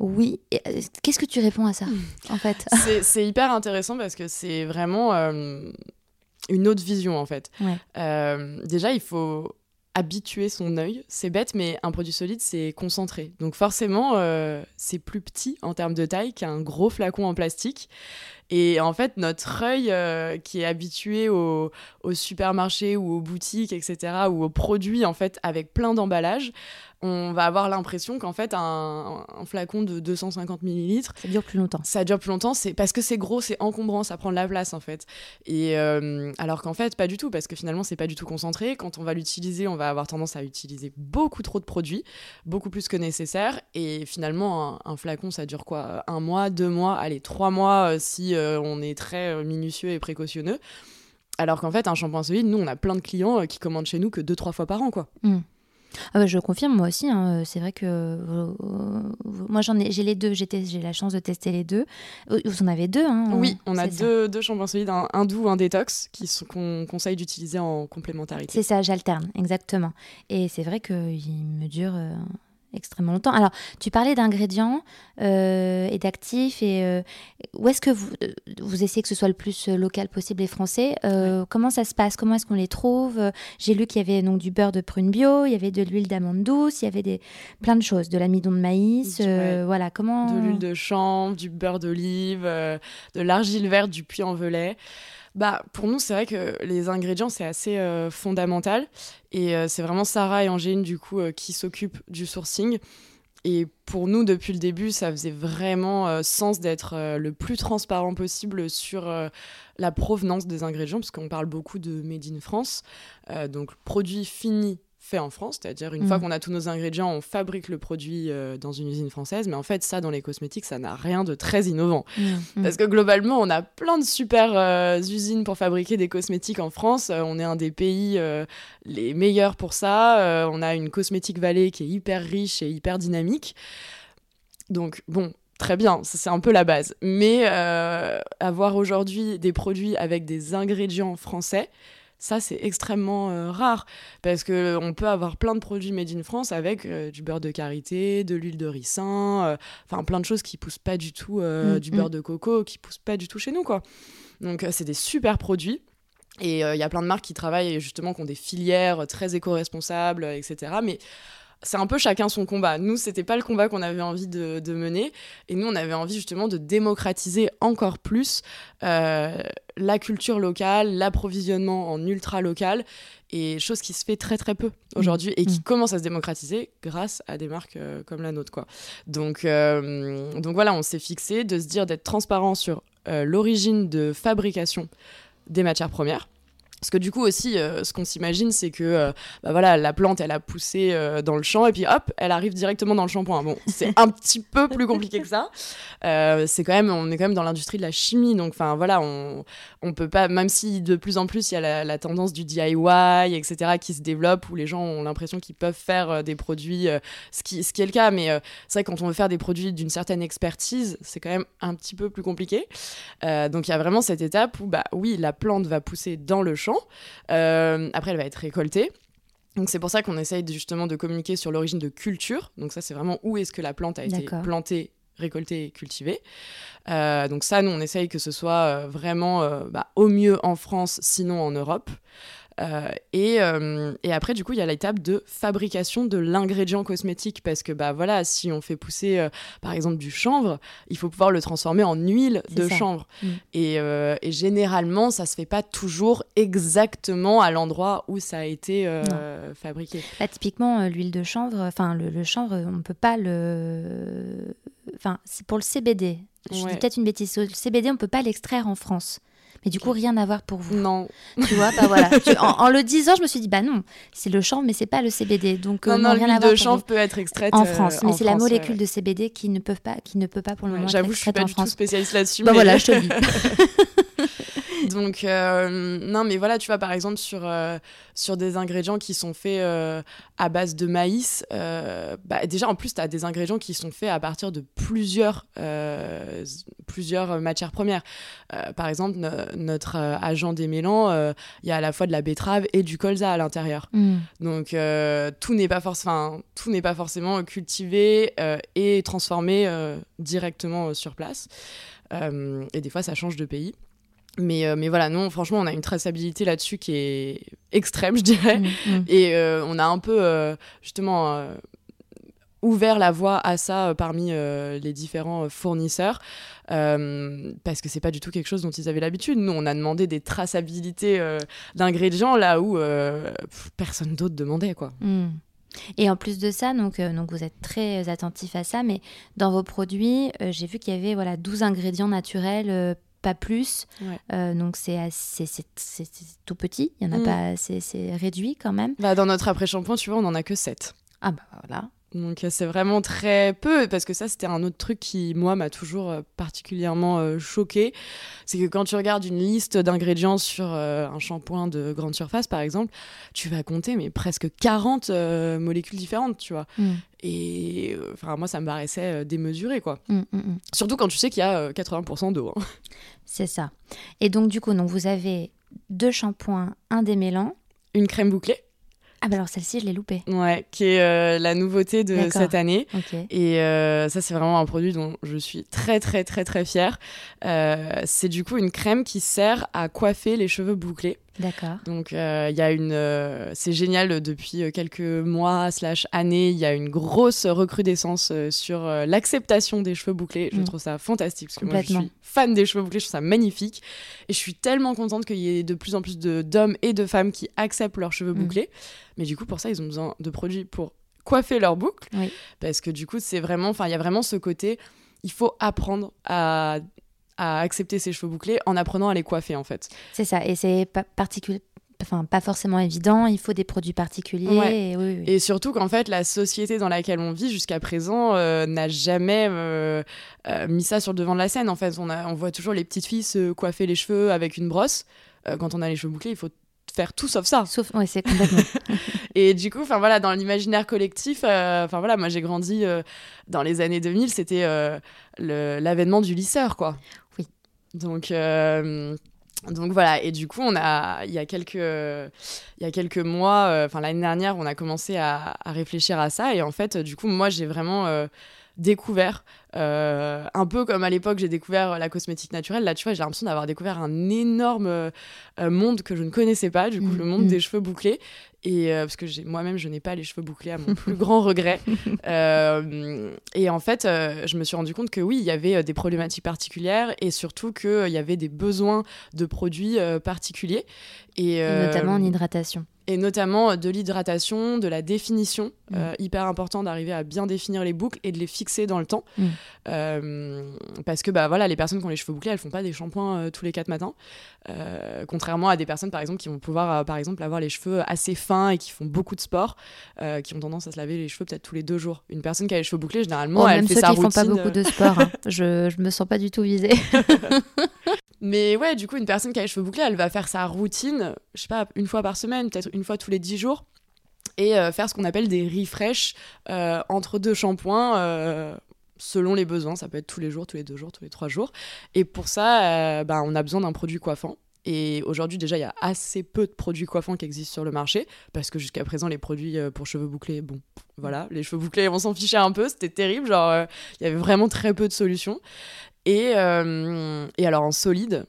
Oui. Euh, qu'est-ce que tu réponds à ça, en fait C'est hyper intéressant parce que c'est vraiment. Euh, une autre vision en fait. Ouais. Euh, déjà, il faut habituer son œil. C'est bête, mais un produit solide, c'est concentré. Donc forcément, euh, c'est plus petit en termes de taille qu'un gros flacon en plastique. Et en fait, notre œil euh, qui est habitué au, au supermarché ou aux boutiques, etc., ou aux produits en fait avec plein d'emballages, on va avoir l'impression qu'en fait un, un flacon de 250 millilitres Ça dure plus longtemps. ça dure plus longtemps, c'est parce que c'est gros, c'est encombrant, ça prend de la place en fait. Et euh, alors qu'en fait, pas du tout, parce que finalement, c'est pas du tout concentré. Quand on va l'utiliser, on va avoir tendance à utiliser beaucoup trop de produits, beaucoup plus que nécessaire. Et finalement, un, un flacon, ça dure quoi? Un mois, deux mois, allez, trois mois euh, si on est très euh, minutieux et précautionneux. Alors qu'en fait, un shampoing solide, nous, on a plein de clients euh, qui commandent chez nous que deux, trois fois par an, quoi. Ah bah, je confirme, moi aussi. hein, C'est vrai que euh, euh, moi, j'en ai, j'ai les deux. J'ai la chance de tester les deux. Euh, Vous en avez deux, hein Oui, on a deux, deux shampoings solides, un, un doux, un détox, qui sont- qu'on conseille d'utiliser en complémentarité. C'est ça, j'alterne, exactement. Et c'est vrai qu'il me dure euh, extrêmement longtemps. Alors, tu parlais d'ingrédients euh, et d'actifs. Et euh, où est-ce que vous, euh, vous essayez que ce soit le plus local possible et français Euh, Comment ça se passe? Comment est-ce qu'on les trouve? J'ai lu qu'il y avait donc du beurre de prune bio, il y avait de l'huile d'amande douce, il y avait des, plein de choses, de l'amidon de maïs. Voilà, comment de l'huile de chanvre, du beurre d'olive, de l'argile verte, du puy-en-velay. Bah, pour nous, c'est vrai que les ingrédients, c'est assez euh, fondamental. Et euh, c'est vraiment Sarah et Angéline, du coup, euh, qui s'occupent du sourcing. Et pour nous, depuis le début, ça faisait vraiment sens d'être le plus transparent possible sur la provenance des ingrédients, parce qu'on parle beaucoup de Made in France. Donc, produit fini fait en France, c'est-à-dire une fois qu'on a tous nos ingrédients, on fabrique le produit euh, dans une usine française. Mais en fait, ça, dans les cosmétiques, ça n'a rien de très innovant. Mmh, mmh. Parce que globalement, on a plein de super euh, usines pour fabriquer des cosmétiques en France. Euh, on est un des pays les meilleurs pour ça. On a une cosmétique vallée qui est hyper riche et hyper dynamique. Donc, bon. Très bien, c'est un peu la base. Mais avoir aujourd'hui des produits avec des ingrédients français, ça c'est extrêmement euh, rare parce que on peut avoir plein de produits made in France avec euh, du beurre de karité, de l'huile de ricin, euh, enfin plein de choses qui poussent pas du tout, euh, Mm, du mm. beurre de coco qui poussent pas du tout chez nous quoi. Donc euh, c'est des super produits. Et il y a plein de marques qui travaillent justement qui ont des filières très éco-responsables, euh, etc. Mais c'est un peu chacun son combat. Nous, c'était pas le combat qu'on avait envie de, de mener. Et nous, on avait envie justement de démocratiser encore plus euh, la culture locale, l'approvisionnement en ultra local, et chose qui se fait très très peu aujourd'hui et qui Mm. commence à se démocratiser grâce à des marques euh, comme la nôtre. Quoi. Donc, euh, donc voilà, on s'est fixé de se dire d'être transparent sur l'origine de fabrication des matières premières. Parce que du coup aussi, euh, ce qu'on s'imagine, c'est que euh, bah voilà, la plante, elle a poussé euh, dans le champ et puis hop, elle arrive directement dans le shampoing. Bon, c'est un petit peu plus compliqué que ça. C'est quand même, on est quand même dans l'industrie de la chimie, donc enfin voilà, on, on peut pas, même si de plus en plus il y a la, tendance du DIY, etc., qui se développe, où les gens ont l'impression qu'ils peuvent faire des produits, ce, qui, ce qui est le cas, mais c'est vrai quand on veut faire des produits d'une certaine expertise, c'est quand même un petit peu plus compliqué. Donc il y a vraiment cette étape où, bah oui, la plante va pousser dans le champ, euh, après elle va être récoltée. Donc c'est pour ça qu'on essaye justement de communiquer sur l'origine de culture. Donc ça c'est vraiment où est-ce que la plante a été plantée, récoltée et cultivée. Euh, donc ça nous on essaye que ce soit euh, vraiment euh, bah, au mieux en France, sinon en Europe. Euh, et, euh, et après, du coup, il y a l'étape de fabrication de l'ingrédient cosmétique parce que, bah voilà, si on fait pousser, euh, par exemple, du chanvre, il faut pouvoir le transformer en huile de ça. chanvre. Mm. Et, et généralement, ça se fait pas toujours exactement à l'endroit où ça a été fabriqué. Là, typiquement, l'huile de chanvre, enfin, le, le chanvre, on ne peut pas le. Enfin, c'est pour le CBD. Je Ouais. dis peut-être une bêtise. Le CBD, on ne peut pas l'extraire en France. Mais du coup, rien à voir pour vous. Non, Tu vois, bah voilà. Tu- en, en le disant, je me suis dit, bah non, c'est le chanvre, mais c'est pas le CBD. Donc, euh, non, non, non, rien à voir pour chanvre peut être extraite en euh, France. Mais c'est la molécule ouais. de CBD qui ne, peut pas, qui ne peut pas pour le Ouais, moment être J'avoue, je suis pas en du tout France. spécialiste là-dessus. Bah mais- voilà, je te le dis. Donc, euh, non, mais voilà, tu vois, par exemple, sur, euh, sur des ingrédients qui sont faits euh, à base de maïs, bah, déjà, en plus, tu as des ingrédients qui sont faits à partir de plusieurs, plusieurs matières premières. Par exemple, no- notre agent démêlant, euh, il y a à la fois de la betterave et du colza à l'intérieur. Hmm. Donc, tout n'est pas, forc- 'fin, tout n'est pas forcément cultivé et transformé directement sur place. Et des fois, ça change de pays. Mais, euh, mais voilà, non, franchement, on a une traçabilité là-dessus qui est extrême, je dirais. Mm, mm. Et euh, on a un peu, euh, justement, ouvert la voie à ça parmi les différents fournisseurs. euh, parce que c'est pas du tout quelque chose dont ils avaient l'habitude. Nous, on a demandé des traçabilités euh, d'ingrédients là où euh, pff, personne d'autre demandait, quoi. Mm. Et en plus de ça, donc, donc vous êtes très attentif à ça, mais dans vos produits, j'ai vu qu'il y avait voilà, 12 ingrédients naturels, pas plus. Ouais. Euh, donc c'est tout petit, il y en a Mm. pas, c'est c'est réduit quand même. Bah, dans notre après-shampoing, tu vois, on en a que 7. Ah bah voilà. Donc euh, c'est vraiment très peu, parce que ça c'était un autre truc qui, moi, m'a toujours euh, particulièrement euh, choqué. C'est que quand tu regardes une liste d'ingrédients sur euh, un shampoing de grande surface, par exemple, tu vas compter mais presque 40 euh, molécules différentes, tu vois. Mm. Et enfin moi ça me paraissait démesuré, quoi. Mm, mm. Surtout quand tu sais qu'il y a euh, 80% d'eau. hein. C'est ça. Et donc du coup, donc, vous avez deux shampoings, un démêlant. Une crème bouclée, Ah bah alors celle-ci, je l'ai loupée. ouais, qui est euh, la nouveauté de cette année. Et euh, ça, c'est vraiment un produit dont je suis très, très, très, très fière. Euh, c'est du coup une crème qui sert à coiffer les cheveux bouclés. D'accord. Donc, euh, il y a une. euh, c'est génial, depuis euh, quelques mois, slash années, il y a une grosse recrudescence sur l'acceptation des cheveux bouclés. Je Mm. trouve ça fantastique parce que moi, je suis fan des cheveux bouclés, je trouve ça magnifique. Et je suis tellement contente qu'il y ait de plus en plus de- d'hommes et de femmes qui acceptent leurs cheveux Mm. bouclés. Mais du coup, pour ça, ils ont besoin de produits pour coiffer leurs boucles Oui. parce que du coup c'est vraiment enfin il y a vraiment ce côté il faut apprendre à, à accepter ses cheveux bouclés en apprenant à les coiffer en fait C'est ça. Et c'est pas particulier. Enfin, pas forcément évident, il faut des produits particuliers. Ouais. et oui, oui. et surtout qu'en fait la société dans laquelle on vit jusqu'à présent euh, n'a jamais euh, euh, mis ça sur le devant de la scène en fait on, a, on voit toujours les petites filles se coiffer les cheveux avec une brosse quand on a les cheveux bouclés il faut faire tout sauf ça Sauf, ouais, c'est complètement. Et du coup, enfin voilà, dans l'imaginaire collectif, euh, enfin voilà, moi j'ai grandi euh, dans les années 2000, c'était euh, l'avènement du lisseur, quoi. Oui. Donc, donc voilà, et du coup, on a, il y a quelques, il y a quelques mois, euh, enfin l'année dernière, on a commencé à, à réfléchir à ça, et en fait, du coup, moi j'ai vraiment euh, découvert, euh, un peu comme à l'époque j'ai découvert la cosmétique naturelle, là tu vois, j'ai l'impression d'avoir découvert un énorme euh, euh, monde que je ne connaissais pas, du coup, Mm, le monde mm. des cheveux bouclés. Et euh, parce que moi-même, je n'ai pas les cheveux bouclés à mon plus grand regret. Et en fait, je me suis rendu compte que oui, il y avait des problématiques particulières et surtout qu'il y avait des besoins de produits particuliers. Et, Notamment en hydratation. et notamment de l'hydratation, de la définition. Mm. Euh, hyper important d'arriver à bien définir les boucles et de les fixer dans le temps. Mm. Euh, parce que bah, voilà, les personnes qui ont les cheveux bouclés, elles font pas des shampoings euh, tous les quatre matins. Euh, contrairement à des personnes, par exemple, qui vont pouvoir, par exemple, avoir les cheveux assez fins et qui font beaucoup de sport, qui ont tendance à se laver les cheveux peut-être tous les deux jours. Une personne qui a les cheveux bouclés, généralement, Oh, elle même fait ceux sa qui font routine. pas beaucoup de sport, hein. je, je me sens pas du tout visée. Mais ouais, du coup, une personne qui a les cheveux bouclés, elle va faire sa routine, je sais pas, une fois par semaine, peut-être une fois tous les 10 jours, et euh, faire ce qu'on appelle des refresh euh, entre deux shampoings. euh, selon les besoins, ça peut être tous les jours, tous les deux jours, tous les trois jours. Et pour ça, euh, bah, on a besoin d'un produit coiffant. Et aujourd'hui, déjà, il y a assez peu de produits coiffants qui existent sur le marché, parce que jusqu'à présent, les produits euh, pour cheveux bouclés, bon, voilà, les cheveux bouclés, on s'en fichait un peu, c'était terrible, genre, euh, il y avait vraiment très peu de solutions. Et, euh, et alors, en solide,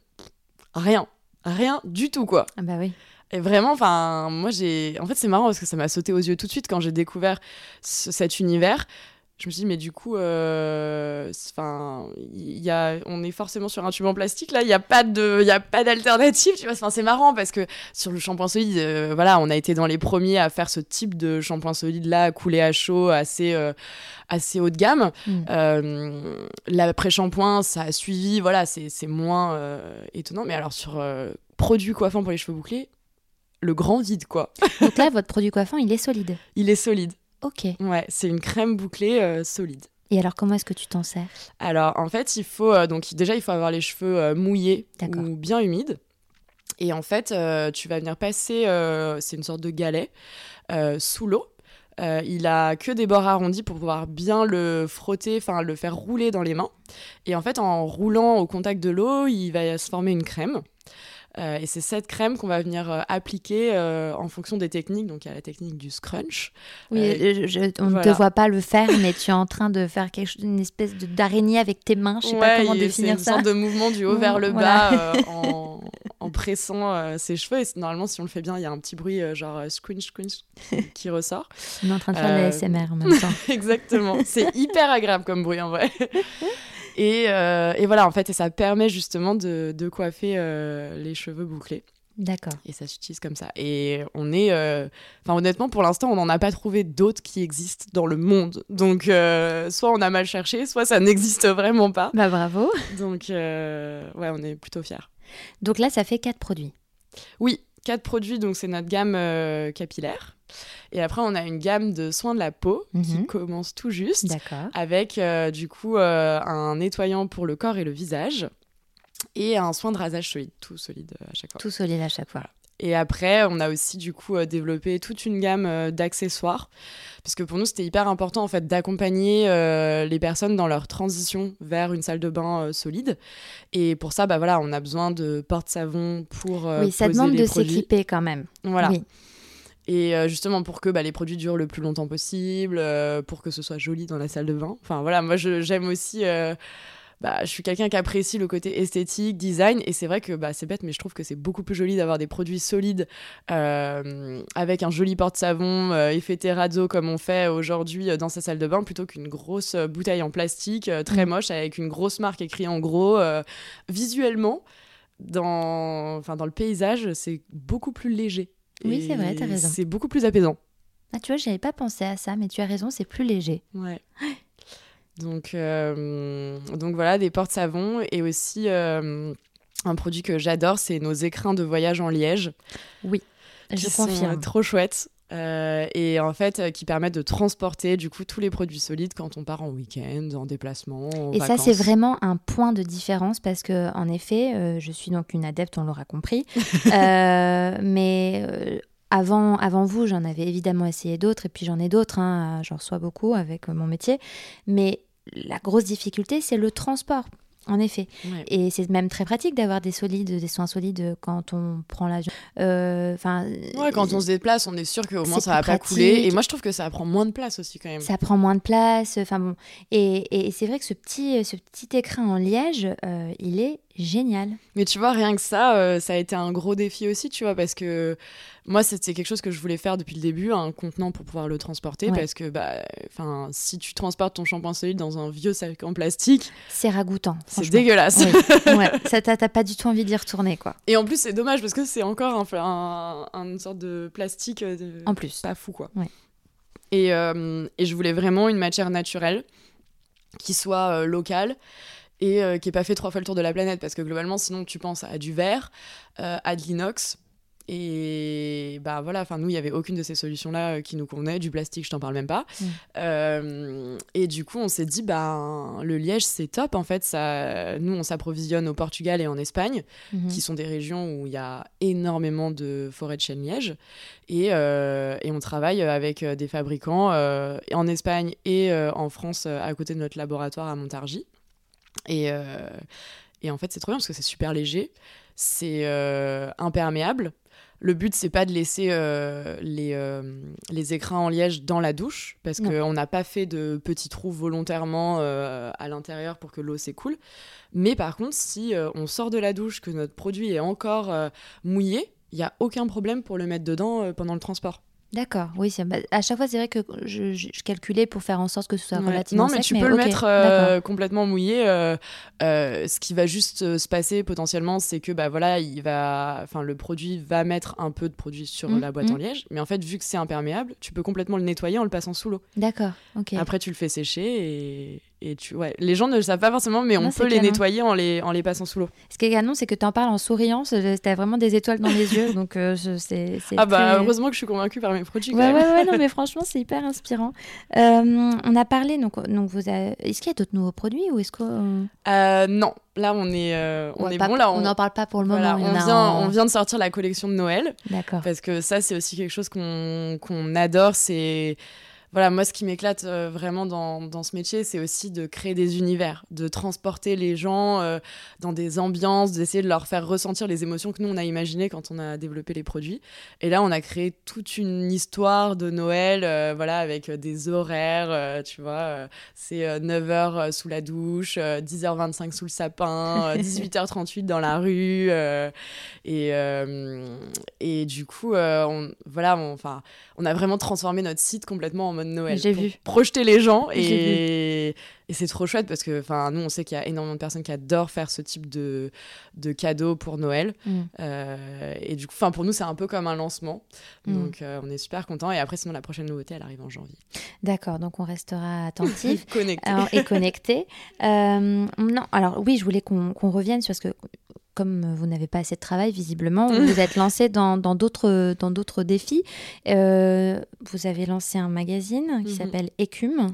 rien, rien du tout, quoi. Ah bah oui. Et vraiment, enfin, moi j'ai. En fait, c'est marrant parce que ça m'a sauté aux yeux tout de suite quand j'ai découvert ce- cet univers. Je me suis dit, mais du coup, euh, enfin, il y a, on est forcément sur un tube en plastique là. Il n'y a pas de, il a pas d'alternative. Tu vois, Enfin, c'est marrant parce que sur le shampoing solide, euh, voilà, on a été dans les premiers à faire ce type de shampoing solide là, coulé à chaud, assez, euh, assez haut de gamme. Mm. L'après-shampoing, ça a suivi. Voilà, c'est moins étonnant. Mais alors sur produits coiffants pour les cheveux bouclés, le grand vide quoi. Donc là, votre produit coiffant, il est solide. Il est solide. Ok. Ouais, c'est une crème bouclée euh, solide. Et alors, comment est-ce que tu t'en sers? Alors en fait, il faut euh, donc déjà il faut avoir les cheveux euh, mouillés ou bien humides. Et en fait, tu vas venir passer, c'est une sorte de galet sous l'eau. Il a que des bords arrondis pour pouvoir bien le frotter, enfin le faire rouler dans les mains. Et en fait, en roulant au contact de l'eau, il va se former une crème. Euh, et c'est cette crème qu'on va venir euh, appliquer euh, en fonction des techniques. Donc il y a la technique du scrunch. Oui, je- je- on ne voilà. te voit pas le faire, mais tu es en train de faire quelque chose, une espèce d'araignée avec tes mains. Je sais pas comment il- c'est définir une ça. sorte de mouvement du haut vers le bas en, en pressant ses cheveux. Et c'est- normalement, si on le fait bien, il y a un petit bruit genre scrunch, scrunch qui ressort. On est en train de faire de Euh, la SMR en même temps. Exactement. C'est hyper agréable comme bruit en vrai. Et, euh, et voilà, en fait, et ça permet justement de, de coiffer euh, les cheveux bouclés. D'accord. Et ça s'utilise comme ça. Et on est. euh, Enfin, honnêtement, pour l'instant, on n'en a pas trouvé d'autres qui existent dans le monde. Donc, soit on a mal cherché, soit ça n'existe vraiment pas. Bah bravo. Donc, ouais, on est plutôt fiers. Donc là, ça fait quatre produits. Oui, quatre produits, donc c'est notre gamme euh, capillaire. Et après, on a une gamme de soins de la peau qui Mhm. commence tout juste. Avec euh, du coup euh, un nettoyant pour le corps et le visage et un soin de rasage solide, tout solide à chaque fois. Tout solide à chaque fois. Et après, on a aussi du coup euh, développé toute une gamme euh, d'accessoires, parce que pour nous c'était hyper important en fait d'accompagner euh, les personnes dans leur transition vers une salle de bain euh, solide. Et pour ça, bah voilà, on a besoin de porte-savon pour euh, oui, ça poser demande les de s'équiper quand même. Voilà. Oui. Et justement pour que bah, les produits durent le plus longtemps possible, pour que ce soit joli dans la salle de bain. Enfin voilà, moi j'aime aussi. Bah, je suis quelqu'un qui apprécie le côté esthétique, design, et c'est vrai que bah, c'est bête, mais je trouve que c'est beaucoup plus joli d'avoir des produits solides euh, avec un joli porte-savon euh, effet terrazzo comme on fait aujourd'hui euh, dans sa salle de bain, plutôt qu'une grosse euh, bouteille en plastique euh, très Mm. moche avec une grosse marque écrite en gros. visuellement, dans, enfin, dans le paysage, c'est beaucoup plus léger. Oui, c'est vrai, t'as raison. C'est beaucoup plus apaisant. Ah, tu vois, j'avais pas pensé à ça, mais tu as raison, c'est plus léger. Ouais. Donc, euh, donc voilà, des porte-savons et aussi euh, un produit que j'adore, c'est nos écrins de voyage en liège. Je qui sont confirme. euh, trop chouettes. euh, et en fait, euh, qui permettent de transporter du coup tous les produits solides quand on part en week-end, en déplacement. en Et ça, c'est vraiment un point de différence parce que, en effet, euh, je suis donc une adepte, on l'aura compris. Mais avant, avant vous, j'en avais évidemment essayé d'autres, et puis j'en ai d'autres, hein, j'en reçois beaucoup avec euh, mon métier. Mais la grosse difficulté, c'est le transport. En effet. Ouais. Et c'est même très pratique d'avoir des solides, des soins solides quand on prend l'avion. Euh, Enfin, Ouais, quand on se déplace, on est sûr qu'au moins ça va pas couler. Et moi, je trouve que ça prend moins de place aussi quand même. Ça prend moins de place. Enfin bon. Et, et c'est vrai que ce petit, ce petit écrin en liège, euh, il est génial. Mais tu vois, rien que ça, euh, ça a été un gros défi aussi, tu vois, parce que moi, c'était quelque chose que je voulais faire depuis le début, un contenant pour pouvoir le transporter, Ouais. parce que, bah, si tu transportes ton shampoing solide dans un vieux sac en plastique, C'est ragoûtant. c'est dégueulasse. Oui. Ouais. Ça, t'as pas du tout envie d'y retourner, quoi. Et en plus, c'est dommage parce que c'est encore un, un- une sorte de plastique euh, de- En plus. pas fou, quoi. Ouais. Et, euh, et je voulais vraiment une matière naturelle qui soit euh, locale et euh, qui n'est pas fait trois fois le tour de la planète parce que globalement, sinon, tu penses à du verre, euh, à de l'inox. Et bah voilà, enfin nous, il y avait aucune de ces solutions-là euh, qui nous convenait. Du plastique, je t'en parle même pas. Mm. Et du coup, on s'est dit, bah le liège, c'est top. En fait, ça, nous, on s'approvisionne au Portugal et en Espagne Mhm. qui sont des régions où il y a énormément de forêts de chêne liège. Et, et on travaille avec des fabricants en Espagne et en France à côté de notre laboratoire à Montargis. Et, euh, et en fait, c'est trop bien parce que c'est super léger, c'est euh, imperméable. Le but, c'est pas de laisser euh, les, euh, les écrins en liège dans la douche, parce qu'on n'a pas fait de petits trous volontairement euh, à l'intérieur pour que l'eau s'écoule. Mais par contre, si on sort de la douche, que notre produit est encore mouillé, il n'y a aucun problème pour le mettre dedans pendant le transport. D'accord, oui. c'est- bah, à chaque fois, c'est vrai que je, je- je calculais pour faire en sorte que ce soit Ouais. relativement Non, mais sec, tu peux le mettre euh, complètement mouillé. euh, euh, ce qui va juste se passer potentiellement, c'est que bah voilà, il va, enfin le produit va mettre un peu de produit sur Mm, la boîte en mm. liège, mais en fait vu que c'est imperméable, tu peux complètement le nettoyer en le passant sous l'eau. D'accord, ok. Après tu le fais sécher et, et tu, ouais, les gens ne le savent pas forcément, mais on peut les canon. nettoyer en les en les passant sous l'eau. Ce qui est canon, c'est que tu en parles en souriant. T'as vraiment des étoiles dans les yeux, donc euh, c'est. Ah bah très- heureusement que je suis convaincue par mes produits. quand Ouais, même. ouais, ouais, non, mais franchement, c'est hyper inspirant. Euh, on a parlé, donc, donc vous avez... est-ce qu'il y a d'autres nouveaux produits ou est-ce qu'on Euh, non, là on est, euh, on Ouais, est bon là. on n'en parle pas pour le moment. voilà, on, vient, en- on vient de sortir la collection de Noël. D'accord. Parce que ça, c'est aussi quelque chose qu'on qu'on adore. C'est voilà, moi, ce qui m'éclate euh, vraiment dans, dans, ce métier, c'est aussi de créer des univers, de transporter les gens euh, dans des ambiances, d'essayer de leur faire ressentir les émotions que nous, on a imaginées quand on a développé les produits. Et là, on a créé toute une histoire de Noël, euh, voilà, avec des horaires, tu vois, c'est 9h sous la douche, 10h25 sous le sapin, 18h38 dans la rue. et, et du coup, on, voilà, on a vraiment transformé notre site complètement en Noël. J'ai vu. Projeter les gens et, et c'est trop chouette parce que enfin nous on sait qu'il y a énormément de personnes qui adorent faire ce type de, de cadeaux pour Noël mm. euh, et du coup enfin pour nous c'est un peu comme un lancement mm. donc euh, on est super content et après sinon la prochaine nouveauté elle arrive en janvier. D'accord donc on restera attentif connecté et connecté. Euh, non alors oui je voulais qu'on revienne sur ce que comme vous n'avez pas assez de travail, visiblement, vous êtes lancé dans d'autres dans d'autres défis. Euh, vous avez lancé un magazine qui mhm. s'appelle Écume,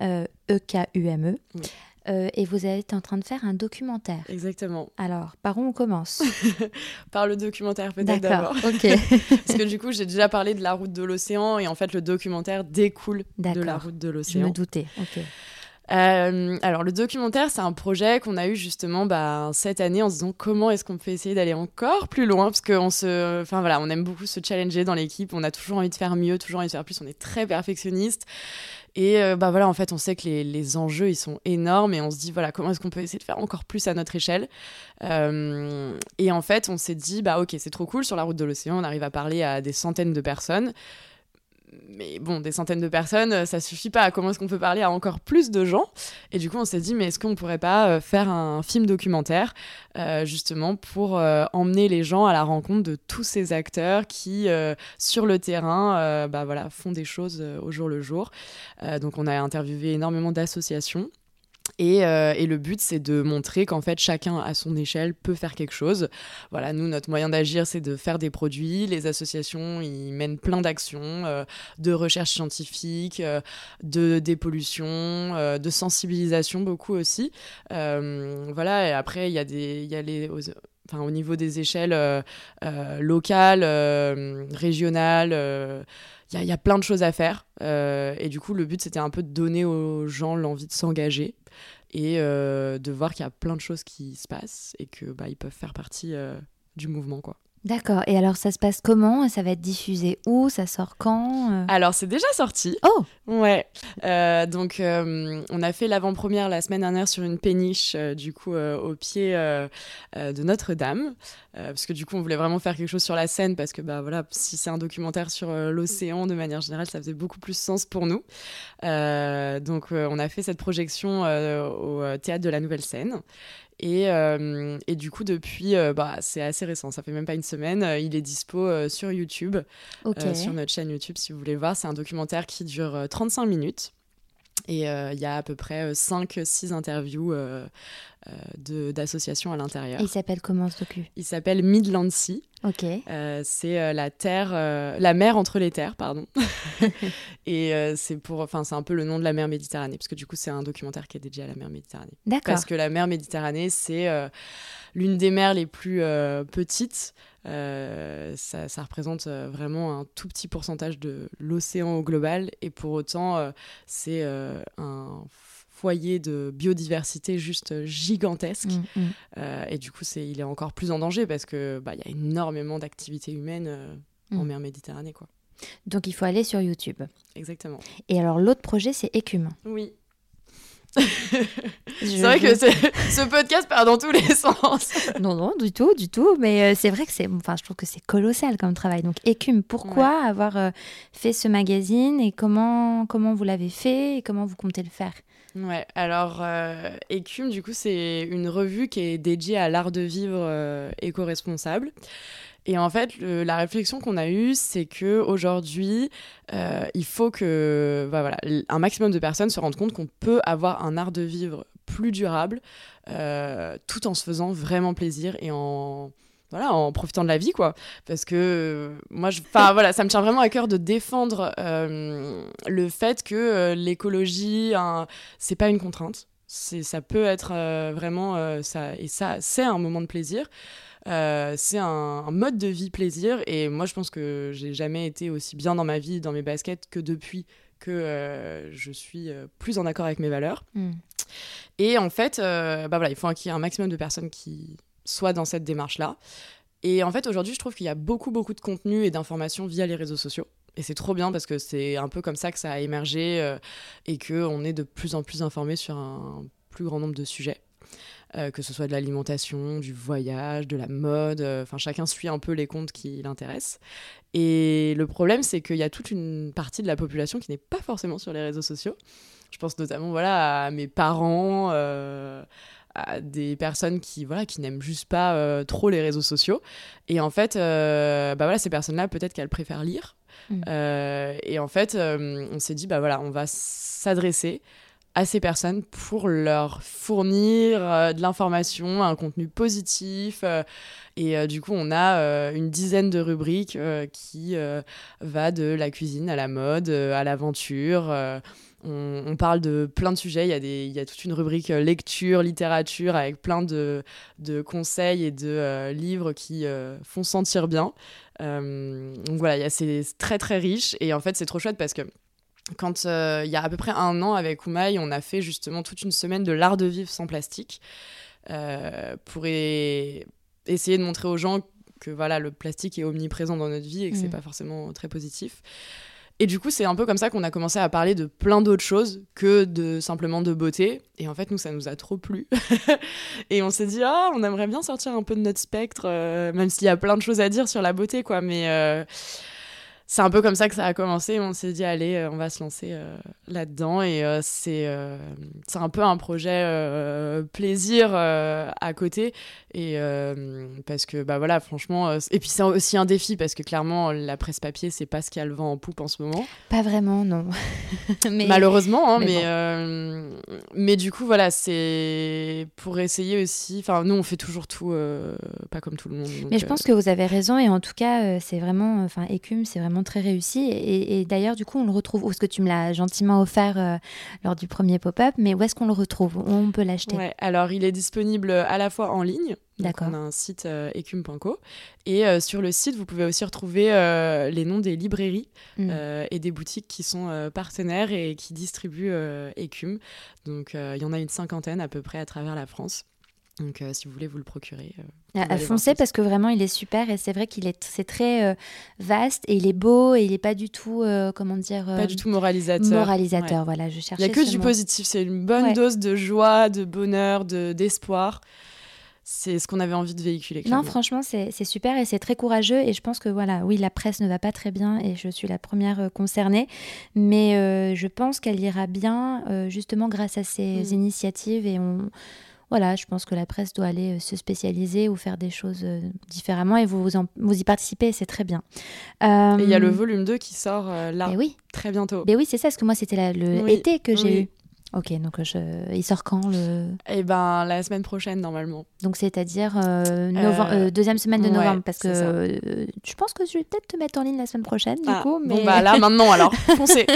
E-K-U-M-E. Euh, e euh, et vous êtes en train de faire un documentaire. Exactement. Alors, par où on commence? Par le documentaire peut-être d'abord. ok. Parce que du coup, j'ai déjà parlé de la route de l'océan et en fait, le documentaire découle de la route de l'océan. Je me doutais, ok. Euh, alors le documentaire, c'est un projet qu'on a eu justement bah, cette année en se disant comment est-ce qu'on peut essayer d'aller encore plus loin parce qu'on se, enfin voilà, on aime beaucoup se challenger dans l'équipe, on a toujours envie de faire mieux, toujours envie de faire plus, on est très perfectionniste. Et euh, bah voilà, en fait, on sait que les, enjeux ils sont énormes et on se dit voilà comment est-ce qu'on peut essayer de faire encore plus à notre échelle? Euh, et en fait, on s'est dit bah ok, c'est trop cool. Sur la route de l'océan, on arrive à parler à des centaines de personnes mais bon, des centaines de personnes, euh, ça suffit pas. Comment est-ce qu'on peut parler à encore plus de gens? Et du coup, on s'est dit, mais est-ce qu'on pourrait pas euh, faire un film documentaire, euh, justement, pour emmener les gens à la rencontre de tous ces acteurs qui, sur le terrain, bah voilà, font des choses au jour le jour. donc, on a interviewé énormément d'associations. Euh, et, le but, c'est de montrer qu'en fait, chacun à son échelle peut faire quelque chose. Voilà, nous, notre moyen d'agir, c'est de faire des produits. Les associations, ils mènent plein d'actions, euh, de recherche scientifique, euh, de dépollution, de sensibilisation beaucoup aussi. voilà, et après, il y a des, y a les, enfin, au niveau des échelles locales, régionales il y, a plein de choses à faire. et du coup, le but, c'était un peu de donner aux gens l'envie de s'engager et euh, de voir qu'il y a plein de choses qui se passent et que bah, peuvent faire partie euh, du mouvement quoi. D'accord. Et alors, ça se passe comment? Ça va être diffusé où? Ça sort quand? Euh Alors, c'est déjà sorti. Oh Ouais. donc, on a fait l'avant-première la semaine dernière sur une péniche, du coup, au pied de Notre-Dame. parce que, du coup, on voulait vraiment faire quelque chose sur la Seine, parce que, bah voilà, si c'est un documentaire sur l'océan, de manière générale, ça faisait beaucoup plus sens pour nous. donc, on a fait cette projection au théâtre de la Nouvelle Seine. Et, euh, et, du coup, depuis, euh, bah, c'est assez récent, ça fait même pas une semaine, euh, il est dispo sur YouTube, sur notre chaîne YouTube si vous voulez voir. C'est un documentaire qui dure 35 minutes. Et il y a à peu près 5-6 interviews d'associations à l'intérieur. Il s'appelle comment ce docu? Il s'appelle Midland Sea. Ok. Euh, c'est euh, la terre, euh, la mer entre les terres, pardon. et c'est pour, enfin, c'est un peu le nom de la mer Méditerranée, parce que du coup, c'est un documentaire qui est dédié à la mer Méditerranée. D'accord. Parce que la mer Méditerranée, c'est l'une des mers les plus petites. Ça, ça, représente vraiment un tout petit pourcentage de l'océan au global, et pour autant, c'est un foyer de biodiversité juste gigantesque. Mm, mm. Euh, et du coup, c'est, il est encore plus en danger parce que bah, y a énormément d'activités humaines euh, en mm. mer Méditerranée. Quoi. Donc il faut aller sur YouTube. Exactement. Et alors l'autre projet, c'est Écume. Oui. c'est vrai que ce podcast part dans tous les sens. non, non, du tout, du tout. Mais euh, c'est vrai que c'est, enfin, je trouve que c'est colossal comme travail. Donc, Écume, pourquoi avoir fait ce magazine et comment, comment vous l'avez fait et comment vous comptez le faire? Ouais, alors euh, Écume, du coup, c'est une revue qui est dédiée à l'art de vivre euh, éco-responsable. Et en fait, la réflexion qu'on a eue, c'est que aujourd'hui, euh, il faut que bah, voilà, un maximum de personnes se rendent compte qu'on peut avoir un art de vivre plus durable, tout en se faisant vraiment plaisir et en voilà, en profitant de la vie, quoi. Parce que euh, moi, je, voilà, ça me tient vraiment à cœur de défendre euh, le fait que euh, l'écologie, c'est pas une contrainte. C'est, ça peut être vraiment ça, et ça, c'est un moment de plaisir. C'est un, un, mode de vie plaisir. Et moi, je pense que j'ai jamais été aussi bien dans ma vie, dans mes baskets, que depuis que je suis plus en accord avec mes valeurs. Mm. Et en fait, bah voilà, il faut qu'il y ait un maximum de personnes qui soient dans cette démarche-là. Et en fait, aujourd'hui, je trouve qu'il y a beaucoup, beaucoup de contenu et d'informations via les réseaux sociaux. Et c'est trop bien parce que c'est un peu comme ça que ça a émergé euh, et qu'on est de plus en plus informé sur un plus grand nombre de sujets. Euh, que ce soit de l'alimentation, du voyage, de la mode, euh, enfin chacun suit un peu les comptes qui l'intéressent. Et le problème, c'est qu'il y a toute une partie de la population qui n'est pas forcément sur les réseaux sociaux. Je pense notamment voilà, à mes parents, à des personnes qui voilà qui n'aiment juste pas euh, trop les réseaux sociaux et en fait euh, bah voilà ces personnes là peut-être qu'elles préfèrent lire mm. euh, et en fait on s'est dit bah voilà on va s'adresser à ces personnes pour leur fournir de l'information, un contenu positif. et du coup, on a une dizaine de rubriques qui va de la cuisine à la mode, à l'aventure. On, parle de plein de sujets. Il y, a des, il y a toute une rubrique euh, lecture, littérature, avec plein de, conseils et de euh, livres qui euh, font sentir bien. donc voilà, c'est très très riche. Et en fait, c'est trop chouette parce que quand il y a à peu près un an avec Oumaï, on a fait justement toute une semaine de l'art de vivre sans plastique pour essayer de montrer aux gens que voilà, le plastique est omniprésent dans notre vie et que c'est mmh. pas forcément très positif. Et du coup, c'est un peu comme ça qu'on a commencé à parler de plein d'autres choses que de simplement de beauté. Et en fait, nous, ça nous a trop plu. et on s'est dit, ah, on aimerait bien sortir un peu de notre spectre, euh, même s'il y a plein de choses à dire sur la beauté, quoi. Mais euh, c'est un peu comme ça que ça a commencé. On s'est dit, allez, euh, on va se lancer euh, là-dedans. Et euh, c'est c'est un peu un projet plaisir à côté. Et parce que, bah voilà, franchement. et puis c'est aussi un défi parce que clairement, la presse papier, c'est pas ce qu'il y a le vent en poupe en ce moment. Pas vraiment, non. mais... Malheureusement, hein, mais, mais, mais, du coup, voilà, c'est pour essayer aussi. Enfin, nous, on fait toujours tout, pas comme tout le monde. mais je pense que vous avez raison. Et en tout cas, c'est vraiment. Enfin, Écume, c'est vraiment très réussi. Et, d'ailleurs, du coup, on le retrouve, où est-ce que tu me l'as gentiment offert euh, lors du premier pop-up, mais où est-ce qu'on le retrouve? Où on peut l'acheter? Alors, il est disponible à la fois en ligne. D'accord. On a un site euh, ecume.co. Et euh, sur le site, vous pouvez aussi retrouver les noms des librairies mm. et des boutiques qui sont partenaires et qui distribuent Ecume. Donc, il y en a une cinquantaine à peu près à travers la France. Donc, si vous voulez vous le procurer. à foncez parce que vraiment, il est super et c'est vrai qu'il est, c'est très vaste et il est beau et il n'est pas du tout, comment dire. pas du tout moralisateur. Moralisateur, voilà, je cherchais. Il n'y a que du positif. C'est une bonne dose de joie, de bonheur, de, d'espoir. C'est ce qu'on avait envie de véhiculer. Non, franchement, c'est, super et c'est très courageux. Et je pense que, voilà, oui, la presse ne va pas très bien et je suis la première concernée. Mais je pense qu'elle ira bien justement grâce à ces mmh. initiatives et on voilà, je pense que la presse doit aller euh, se spécialiser ou faire des choses euh, différemment et vous, vous, y participez, c'est très bien. Et il y a le euh, volume 2 qui sort là, oui. très bientôt. Mais oui, c'est ça, parce que moi, c'était le été que j'ai eu. Ok, donc je... il sort quand le Eh ben la semaine prochaine normalement. Donc c'est-à-dire euh, euh, deuxième semaine de novembre parce que je pense que je vais peut-être te mettre en ligne la semaine prochaine du ah, coup. Mais... Bon bah là maintenant alors, foncez.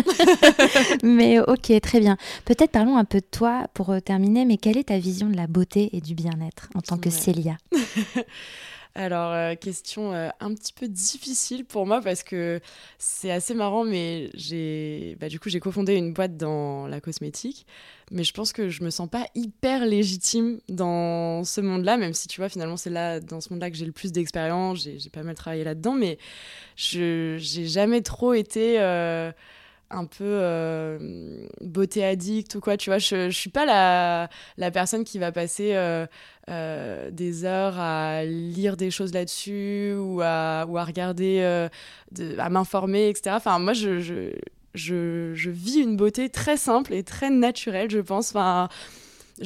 mais ok, très bien. Peut-être parlons un peu de toi pour euh, terminer. Mais quelle est ta vision de la beauté et du bien-être en tant que Célia? alors, euh, question euh, un petit peu difficile pour moi parce que c'est assez marrant, mais j'ai, bah, du coup, j'ai cofondé une boîte dans la cosmétique, mais je pense que je me sens pas hyper légitime dans ce monde-là, même si tu vois, finalement, c'est là, dans ce monde-là, que j'ai le plus d'expérience, j'ai, pas mal travaillé là-dedans, mais je, j'ai jamais trop été. Euh, un peu euh, beauté addict ou quoi, tu vois. Je, je suis pas la, la personne qui va passer euh, euh, des heures à lire des choses là-dessus ou à, regarder, à m'informer, etc. Enfin, moi, je, vis une beauté très simple et très naturelle, je pense. Enfin,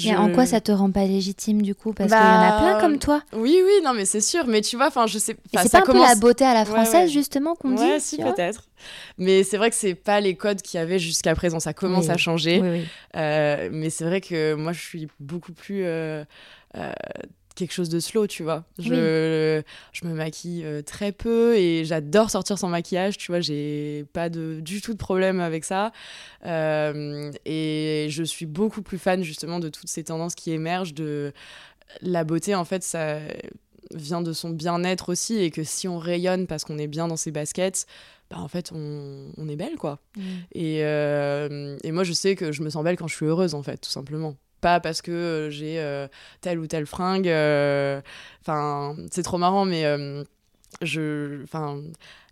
et en quoi ça te rend pas légitime du coup? Parce qu'il y en a plein bah, comme toi. Oui, oui, non, mais c'est sûr. Mais tu vois, enfin, je sais. c'est pas un peu la beauté à la française justement qu'on dit. Ouais, si peut-être. Mais c'est vrai que c'est pas les codes qu'il y avait jusqu'à présent. Ça commence à changer. Euh, mais c'est vrai que moi, je suis beaucoup plus. Euh, euh, quelque chose de slow, tu vois. Je, je me maquille euh, très peu et j'adore sortir sans maquillage, tu vois. J'ai pas de, du tout de problème avec ça. Euh, et je suis beaucoup plus fan justement de toutes ces tendances qui émergent de la beauté. En fait, ça vient de son bien-être aussi et que si on rayonne parce qu'on est bien dans ses baskets, bah, en fait, on, on est belle, quoi. Mm. Et, euh, et moi, je sais que je me sens belle quand je suis heureuse, en fait, tout simplement. Pas parce que euh, j'ai euh, telle ou telle fringue. euh, Enfin, c'est trop marrant, mais je, enfin,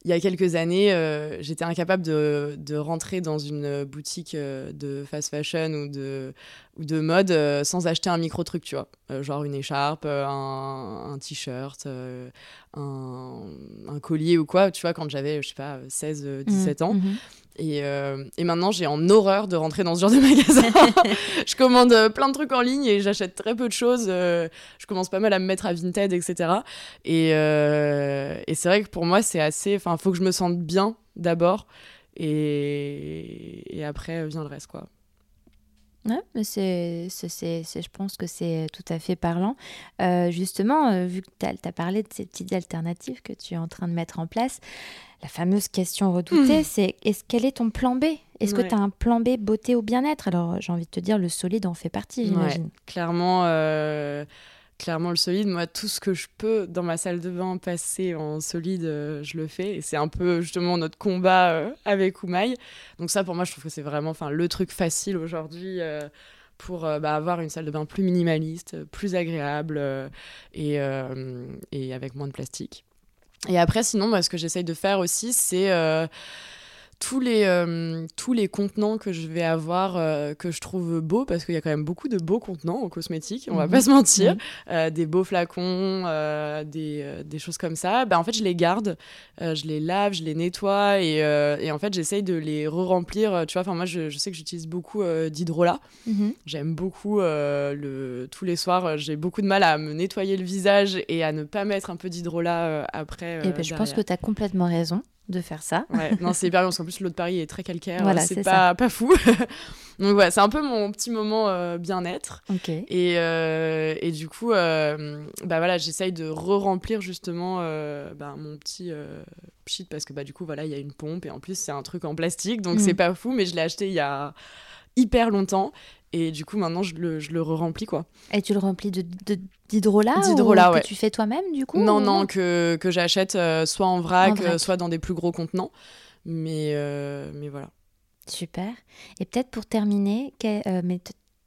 il y a quelques années, euh, j'étais incapable de, de rentrer dans une boutique euh, de fast fashion ou de, ou de mode euh, sans acheter un micro truc, tu vois. Euh, genre une écharpe, un, un t-shirt, un, un collier ou quoi, tu vois, quand j'avais, je sais pas, 16, euh, 17 ans. Mhm. Et, euh, et maintenant, j'ai en horreur de rentrer dans ce genre de magasin. je commande plein de trucs en ligne et j'achète très peu de choses. je commence pas mal à me mettre à Vinted, etc. Et, euh, et c'est vrai que pour moi, c'est assez. Enfin, faut que je me sente bien d'abord. Et, et après vient le reste, quoi. Ouais, mais c'est, je pense que c'est tout à fait parlant. Euh, justement, euh, vu que tu as, parlé de ces petites alternatives que tu es en train de mettre en place, la fameuse question redoutée, c'est est-ce, quel est ton plan B? Est-ce que tu as un plan B beauté ou bien-être? Alors, j'ai envie de te dire, le solide en fait partie, j'imagine. Clairement, euh, clairement le solide. Moi, tout ce que je peux dans ma salle de bain passer en solide, euh, je le fais. Et c'est un peu justement notre combat euh, avec Oumaï. Donc ça, pour moi, je trouve que c'est vraiment, enfin, le truc facile aujourd'hui. euh, pour bah, avoir une salle de bain plus minimaliste, plus agréable et, et avec moins de plastique. Et après, sinon, ce que j'essaye de faire aussi, c'est tous les, euh, tous les contenants que je vais avoir euh, que je trouve beaux, parce qu'il y a quand même beaucoup de beaux contenants en cosmétique, on va Mhm. pas se mentir, Mhm. Euh, des beaux flacons, des, des choses comme ça. Bah, en fait, je les garde, je les lave, je les nettoie et, et en fait, j'essaye de les re-remplir. Tu vois, enfin, moi, je, je sais que j'utilise beaucoup d'hydrolat. Mhm. J'aime beaucoup le... tous les soirs, j'ai beaucoup de mal à me nettoyer le visage et à ne pas mettre un peu d'hydrolat après. Eh euh, ben, je pense que tu as complètement raison de faire ça. Ouais, non, c'est hyper bien parce qu'en plus, l'eau de Paris est très calcaire. Voilà, c'est pas, pas fou. Donc, ouais, c'est un peu mon petit moment euh, bien-être. Et, euh, et du coup, euh, bah voilà, j'essaye de re-remplir justement bah, mon petit pchit parce que bah, du coup, voilà, il y a une pompe et en plus, c'est un truc en plastique donc Mm. c'est pas fou, mais je l'ai acheté il y a hyper longtemps et du coup, maintenant, je le, je le re-remplis quoi. Et tu le remplis de, de- d'hydrolat D'hydrolat, ouais. que tu fais toi-même du coup non, ou non, que, que j'achète euh, soit en vrac, En vrac. euh, soit dans des plus gros contenants. Mais, euh, mais voilà. Super. Et peut-être pour terminer, que- mais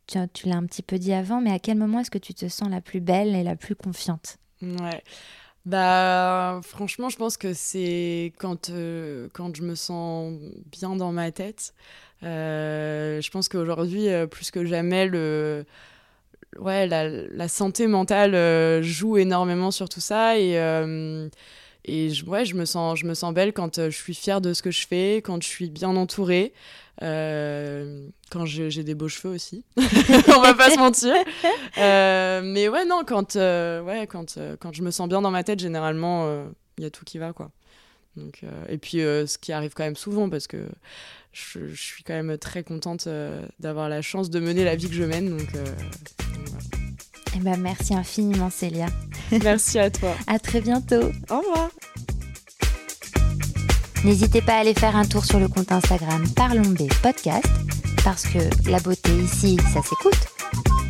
tu, tu l'as un petit peu dit avant, mais à quel moment est-ce que tu te sens la plus belle et la plus confiante? Ouais. Bah, franchement, je pense que c'est quand, quand je me sens bien dans ma tête. Euh, je pense qu'aujourd'hui, euh, plus que jamais, le, ouais, la, la santé mentale euh, joue énormément sur tout ça. Et, et je, ouais, je, me sens, je me sens belle quand je suis fière de ce que je fais, quand je suis bien entourée, euh, quand j'ai des beaux cheveux aussi. On va pas se mentir. Euh, mais ouais, non, quand, euh, ouais, quand, quand je me sens bien dans ma tête, généralement, il y a tout qui va, quoi. Donc, et puis, ce qui arrive quand même souvent, parce que je, je suis quand même très contente euh, d'avoir la chance de mener la vie que je mène. Donc, euh, donc voilà. Eh ben, merci infiniment Célia. Merci à toi. À très bientôt. Au revoir. N'hésitez pas à aller faire un tour sur le compte Instagram Parlons B Podcast, parce que la beauté ici, ça s'écoute,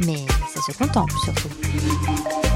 mais ça se contemple surtout.